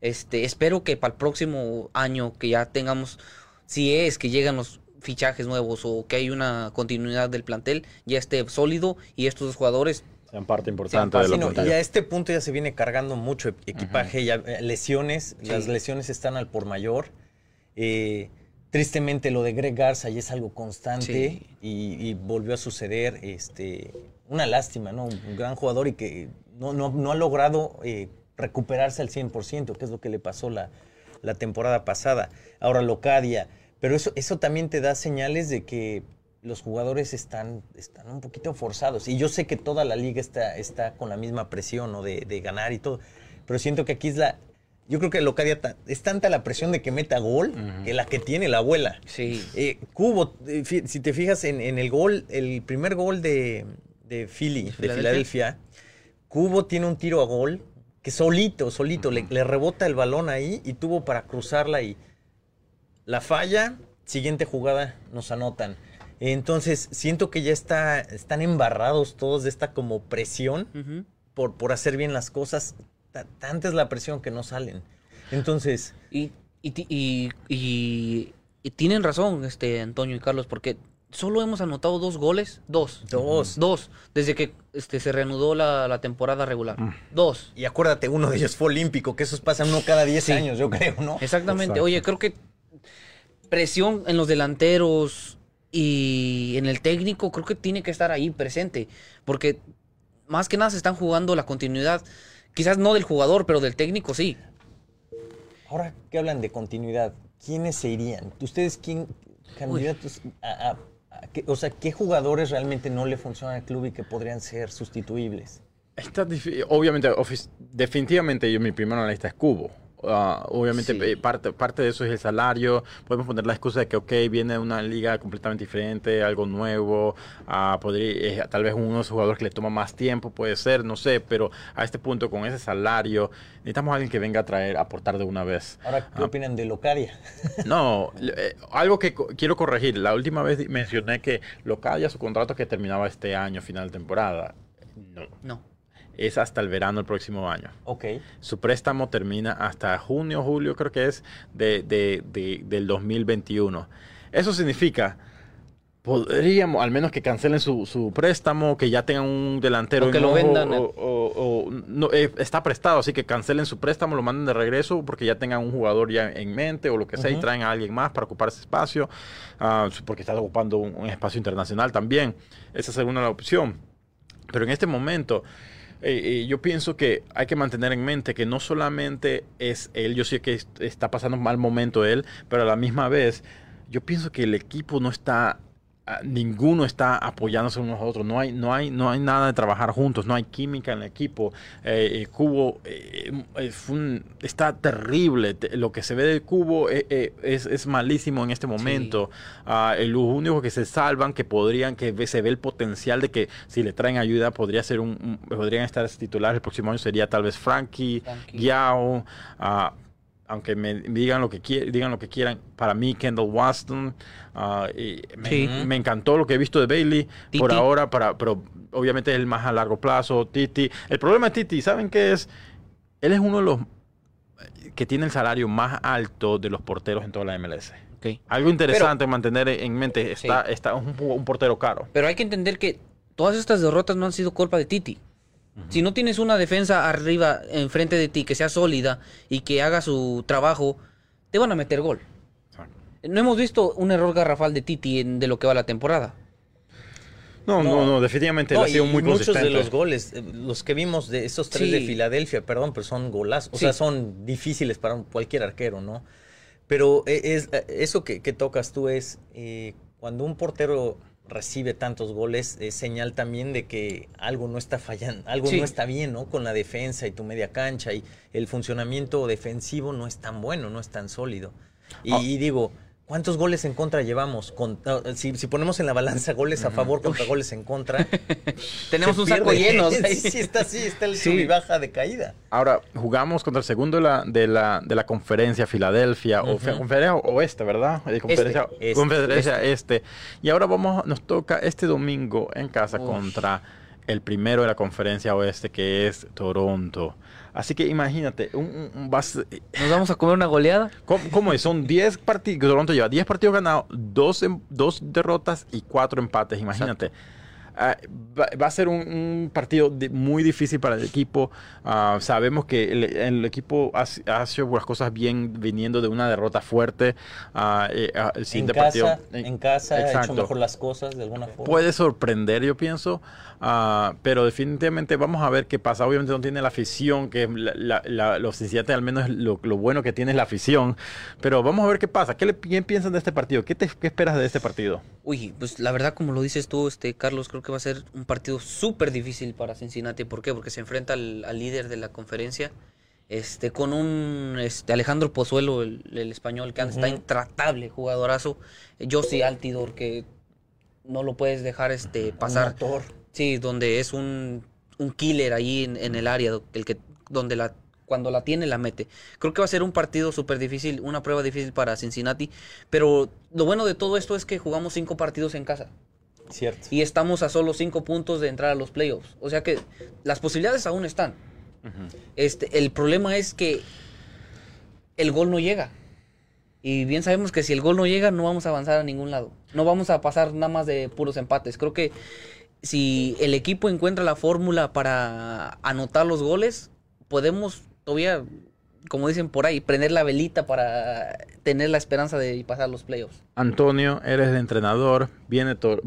Este, espero que para el próximo año que ya tengamos, si es que llegan los fichajes nuevos o que hay una continuidad del plantel, ya esté sólido y estos dos jugadores sean parte importante de lo Y a este punto ya se viene cargando mucho equipaje, ya eh, lesiones, las lesiones están al por mayor. Eh, tristemente lo de Greg Garza ya es algo constante y, volvió a suceder. Este, una lástima, ¿no? Un, gran jugador y que no, no, ha logrado eh, recuperarse al 100%, que es lo que le pasó la, la temporada pasada. Ahora Locadia. Pero eso, eso también te da señales de que los jugadores están, están un poquito forzados. Y yo sé que toda la liga está, está con la misma presión ¿no? de, de ganar y todo. Pero siento que aquí es la, yo creo que Locadia es tanta la presión de que meta gol que la que tiene la abuela. Sí. Eh, Cubo, eh, si te fijas en, el gol, el primer gol de, de Philly, de Filadelfia, Cubo tiene un tiro a gol que solito, solito, le, rebota el balón ahí y tuvo para cruzarla y la falla, siguiente jugada nos anotan. Entonces, siento que ya está, están embarrados todos de esta como presión por, por hacer bien las cosas tanta es la presión que no salen. Entonces... Y, y, y, tienen razón, este Antonio y Carlos, porque solo hemos anotado dos goles, dos. Dos. Dos, desde que este, se reanudó la, temporada regular. Mm. Dos. Y acuérdate, uno de ellos fue olímpico, que esos pasan uno cada 10 años, yo creo, ¿no? Exactamente. Oye, creo que presión en los delanteros y en el técnico creo que tiene que estar ahí presente, porque más que nada se están jugando la continuidad Quizás no del jugador, pero del técnico sí. Ahora que hablan de continuidad, ¿quiénes se irían? ¿Ustedes quién candidatos a, o sea, qué jugadores realmente no le funcionan al club y que podrían ser sustituibles? Está obviamente, definitivamente yo mi primero en la lista es Cubo. Ah, obviamente eh, parte, parte de eso es el salario. Podemos poner la excusa de que, ok, viene una liga completamente diferente, algo nuevo. Uh, podría, tal vez uno de los jugadores que le toma más tiempo, puede ser, no sé. Pero a este punto, con ese salario, necesitamos a alguien que venga a traer, a aportar de una vez. Ahora, ¿qué ah. opinan de Locadia? [laughs] no, eh, algo que quiero corregir. La última vez mencioné que Locadia, su contrato que terminaba este año, final de temporada. No. No es hasta el verano del próximo año. Ok. Su préstamo termina hasta junio, julio, creo que es, de, del 2021. Eso significa, podríamos, al menos que cancelen su, préstamo, que ya tengan un delantero. O que lo vendan. O, no, eh, está prestado, así que cancelen su préstamo, lo manden de regreso, porque ya tengan un jugador ya en mente o lo que sea, y traen a alguien más para ocupar ese espacio, ah, porque está ocupando un, un, espacio internacional también. Esa es una opción. Pero en este momento eh, eh, yo pienso que hay que mantener en mente que no solamente es él, yo sé que está pasando un mal momento él, pero a la misma vez yo pienso que el equipo no está ninguno está apoyándose unos a otros, no hay, no hay, no hay nada de trabajar juntos, no hay química en el equipo. Eh, el Cubo eh, está terrible, lo que se ve del Cubo eh, es, malísimo en este momento. Ah, los únicos que se salvan, que podrían, que se ve el potencial de que si le traen ayuda podría ser un, podrían estar titulares el próximo año sería tal vez Frankie, Yao, ah, aunque me digan lo que digan lo que quieran, para mí Kendall Waston ah, me, encantó lo que he visto de Bailey por ahora, para, pero obviamente es el más a largo plazo, Titi. El problema de Titi, ¿saben qué es? Él es uno de los que tiene el salario más alto de los porteros en toda la MLS. Algo interesante mantener en mente, está, está un, un portero caro. Pero hay que entender que todas estas derrotas no han sido culpa de Titi. Si no tienes una defensa arriba, enfrente de ti, que sea sólida y que haga su trabajo, te van a meter gol. No hemos visto un error garrafal de Titi en, de lo que va la temporada. No, no, no, definitivamente él No, ha sido muy muchos consistente. de los goles, eh, los que vimos de esos tres Sí. de Filadelfia, perdón, pero son golazos. O Sí. sea, son difíciles para cualquier arquero, ¿no? Pero eh, es, eh, eso que, que tocas tú es eh, cuando un portero recibe tantos goles, es señal también de que algo no está fallando, algo Sí. no está bien, ¿no? Con la defensa y tu media cancha y el funcionamiento defensivo no es tan bueno, no es tan sólido. Y, Ah. y digo, ¿cuántos goles en contra llevamos? Con- si, si ponemos en la balanza goles a favor contra goles en contra, [laughs] Tenemos un saco lleno. [laughs] sí, sí, está así, está el Sí. sub y baja de caída. Ahora, jugamos contra el segundo de la, de la, de la conferencia Filadelfia, o fe- conferencia oeste, ¿verdad? Eh, conferencia Este, conferencia este. Y ahora vamos, nos toca este domingo en casa Uf. contra el primero de la conferencia oeste, que es Toronto. Así que imagínate, un, un- vas- Nos vamos a comer una goleada. ¿cómo, cómo es? Son 10 partidos, Toronto lleva 10 partidos ganados, 2 em- dos derrotas y 4 empates, imagínate. Ah, va, va a ser un, un partido di- muy difícil para el equipo. Ah, sabemos que el, el equipo ha, ha hecho las cosas bien viniendo de una derrota fuerte. Ah, eh, el En siguiente casa, partido. en casa, ha hecho mejor las cosas de alguna forma. Puede sorprender, yo pienso, pero definitivamente vamos a ver qué pasa. Obviamente no tiene la afición, que la, la, la- los Cincinnati al menos lo, lo bueno que tiene es la afición, pero vamos a ver qué pasa. ¿Qué, le, qué piensan de este partido? ¿Qué, te- qué esperas de este partido? Uy, pues la verdad, como lo dices tú, este Carlos, creo que va a ser un partido súper difícil para Cincinnati. ¿Por qué? Porque se enfrenta al, al líder de la conferencia, este, con un este, Alejandro Pozuelo, el, el español, que está Ujú. intratable, jugadorazo. Josie Altidor, que no lo puedes dejar este, Un pasar. motor. Sí, donde es un, un killer ahí en, en el área, el que, donde la, cuando la tiene la mete. Creo que va a ser un partido súper difícil, una prueba difícil para Cincinnati, pero lo bueno de todo esto es que jugamos cinco partidos en casa Cierto. y estamos a solo cinco puntos de entrar a los playoffs. O sea que las posibilidades aún están. Este, el problema es que el gol no llega. Y bien sabemos que si el gol no llega, no vamos a avanzar a ningún lado. No vamos a pasar nada más de puros empates. Creo que si el equipo encuentra la fórmula para anotar los goles, podemos todavía, como dicen por ahí, prender la velita para tener la esperanza de pasar los playoffs. Antonio, eres entrenador, viene Tor-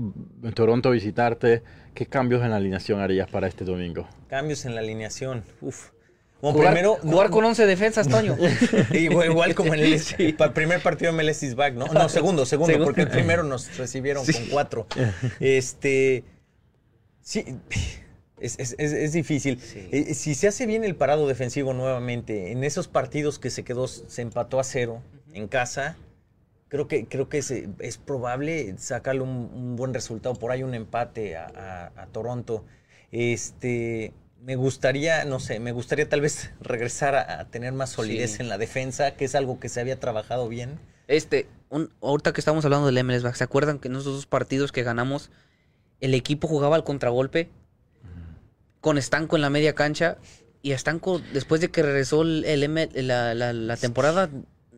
Toronto a visitarte. ¿Qué cambios en la alineación harías para este domingo? Cambios en la alineación. Uf. Bueno, jugar primero, jugar no- con 11 defensas, Toño. [laughs] igual, igual como en el [laughs] pa- primer partido de MLS is back, ¿no? No, segundo, segundo, Segundo. porque el primero [laughs] nos recibieron con cuatro. Este. Sí. Es, es- es- es difícil. Sí. Eh, si se hace bien el parado defensivo nuevamente, en esos partidos que se quedó, se empató a cero en casa, creo que, creo que es, es probable sacarle un, un buen resultado. Por ahí un empate a, a- a Toronto. Este. Me gustaría, no sé, me gustaría tal vez [laughs] regresar a, a tener más solidez Sí. en la defensa, que es algo que se había trabajado bien. Este, un- ahorita que estamos hablando del MLS, ¿se acuerdan que en esos dos partidos que ganamos, el equipo jugaba al contragolpe con Estanco en la media cancha y Estanco, después de que regresó el, el M- la, la- la temporada,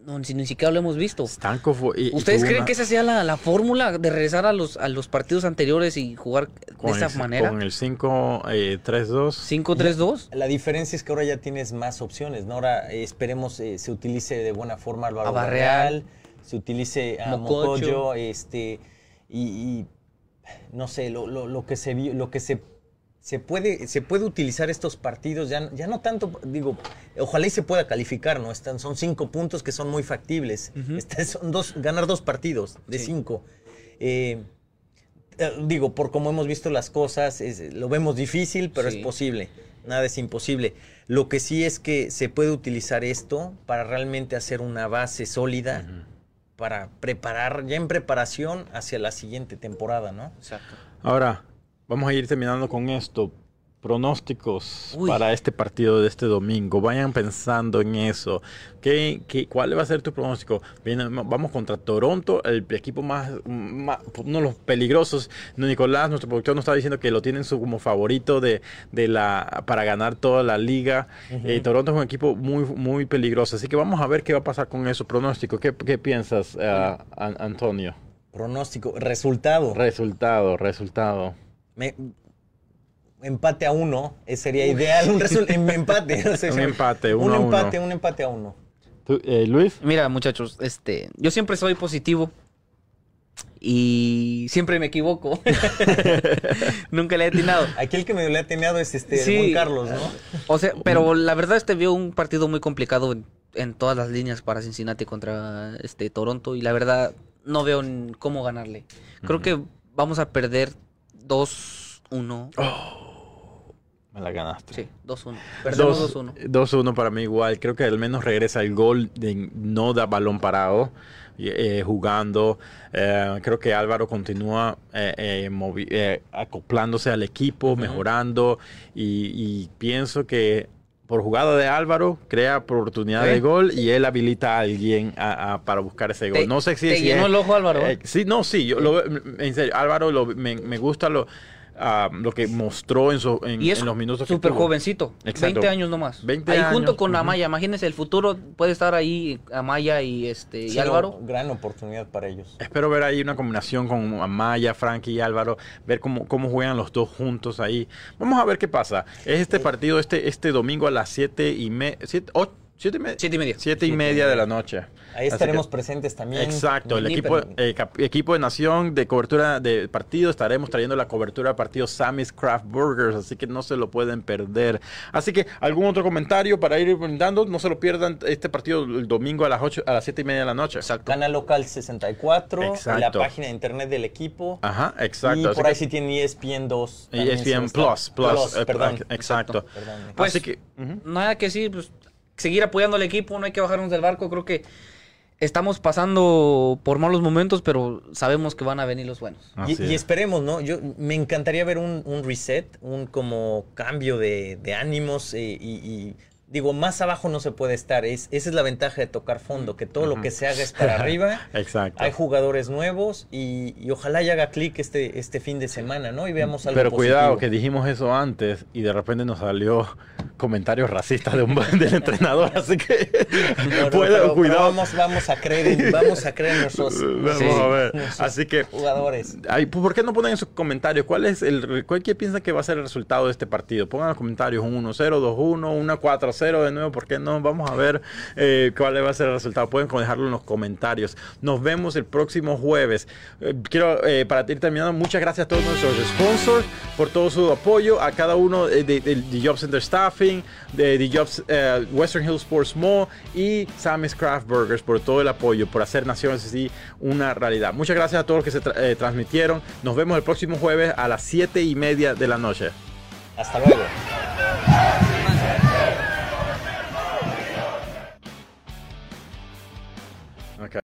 no, ni siquiera lo hemos visto. Stanco fue- y- ¿Ustedes creen una- que esa sea la, la fórmula de regresar a los, a los partidos anteriores y jugar de el, manera? Con el 5-3-2. 5-3-2. La diferencia es que ahora ya tienes más opciones, ¿no? Ahora eh, esperemos eh, se utilice de buena forma Álvaro A Barreal. Barreal, se utilice a Mococho. Este, y, y, no sé, lo, lo- lo que se vio, lo que se, se puede, se puede utilizar estos partidos, ya, ya no tanto, digo, ojalá y se pueda calificar, ¿no? Están, son cinco puntos que son muy factibles. Este, [laughs] son dos, ganar dos partidos de Sí. cinco. Eh, eh, digo, por como hemos visto las cosas, es- lo vemos difícil, pero Sí. es posible. Nada es imposible. Lo que sí es que se puede utilizar esto para realmente hacer una base sólida para preparar, ya en preparación hacia la siguiente temporada, ¿no? Exacto. Ahora, vamos a ir terminando con esto. Pronósticos Uy. para este partido de este domingo. Vayan pensando en eso. ¿Qué, qué, cuál va a ser tu pronóstico? Viene- vamos contra Toronto, el equipo más, más- uno de los peligrosos. Nicolás, nuestro productor, nos está diciendo que lo tienen su, como favorito de, de la, para ganar toda la liga. Eh, Toronto es un equipo muy, muy peligroso. Así que vamos a ver qué va a pasar con eso. Pronóstico. ¿Qué, qué piensas, eh, An- Antonio? Pronóstico, resultado. Resultado, resultado. Me- empate a uno, eh, sería ideal. Un em- [laughs] empate. no sé, Un empate, un uno a uno. empate, un empate a uno. ¿Tú, eh, Luis? Mira, muchachos, este, yo siempre soy positivo y siempre me equivoco. [laughs] Nunca le he atinado. Aquí el que me le ha atinado es este Sí. Juan Carlos, ¿no? O sea, pero la verdad este vio un partido muy complicado en, en todas las líneas para Cincinnati contra este Toronto y la verdad no veo cómo ganarle. Creo que vamos a perder 2-1. Me la ganaste. Sí, 2-1. Perdemos Dos- 2-1. 2-1 para mí igual. Creo que al menos regresa el gol de no da balón parado. y, eh, jugando, Eh, creo que Álvaro continúa eh, eh, movi- eh, acoplándose al equipo, mejorando y, y pienso que por jugada de Álvaro crea oportunidad ¿Eh? de gol y él habilita a alguien a- a- para buscar ese gol. Te- no sé si te si llenó es- el ojo, Álvaro, ¿eh? eh, sí, no, sí, yo lo, en serio, Álvaro lo- me, me gusta lo, ah, lo que mostró en, su, en, Y es en los minutos que súper jovencito. Exacto. 20 años nomás. 20 ahí años, junto con ujú. Amaya. Imagínense, el futuro puede estar ahí Amaya y este y Sí, Álvaro. no, gran oportunidad para ellos. Espero ver ahí una combinación con Amaya, Frankie y Álvaro, ver cómo, cómo juegan los dos juntos ahí. Vamos a ver qué pasa. Es este partido este, este domingo a las 7 y media. Siete, och- siete y media. Siete y media. Siete y Siete de la noche. Ahí Así estaremos que- presentes también. Exacto, el equipo, eh, equipo de Nación de cobertura de partido, estaremos trayendo la cobertura de partido Sammy's Craft Burgers, así que no se lo pueden perder. Así que, ¿algún otro comentario para ir brindando? No se lo pierdan este partido el domingo a las 8, a las 7 y media de la noche. Exacto. Canal local 64, la Exacto. página de internet del equipo. Ajá, exacto. Y así por que- ahí sí tiene E ESPN 2. también se ESPN Plus, Plus, eh, perdón. exacto. Perdón. Pues, así que. Nada que sí, pues seguir apoyando al equipo, no hay que bajarnos del barco. Creo que estamos pasando por malos momentos, pero sabemos que van a venir los buenos. Y, esperemos, ¿no? Yo me encantaría ver un, un reset, un como cambio de, de ánimos eh, y, y, digo, más abajo no se puede estar. Es, esa es la ventaja de tocar fondo, que todo uh -huh. lo que se haga es para [laughs] arriba. Exacto. Hay jugadores nuevos y, y ojalá ya haga clic este, este fin de semana, ¿no? Y veamos algo Pero positivo. cuidado, que dijimos eso antes y de repente nos salió comentarios racistas de un, del entrenador, así que [laughs] no, no, puede, pero, cuidado. Pero vamos, vamos, a creer en, vamos a creer en nosotros. [laughs] Vamos sí, a ver. Así que jugadores. Ay, pues, ¿Por qué no ponen en sus comentarios cuál es el cuál que piensa que va a ser el resultado de este partido? Pongan los comentarios 1-0, 2-1, 1-4 0 de nuevo, ¿por qué no? Vamos a ver eh, cuál va a ser el resultado. Pueden dejarlo en los comentarios. Nos vemos el próximo jueves. Eh, quiero, eh, para ir terminando, muchas gracias a todos nuestros sponsors por todo su apoyo, a cada uno eh, de, de, de, de Job Center Staffing, de, de Jobs, eh, Western Hills Sports Mall y Sam's Craft Burgers por todo el apoyo, por hacer Naciones así una realidad. Muchas gracias a todos los que se tra eh, transmitieron. Nos vemos el próximo jueves a las 7 y media de la noche. Hasta luego.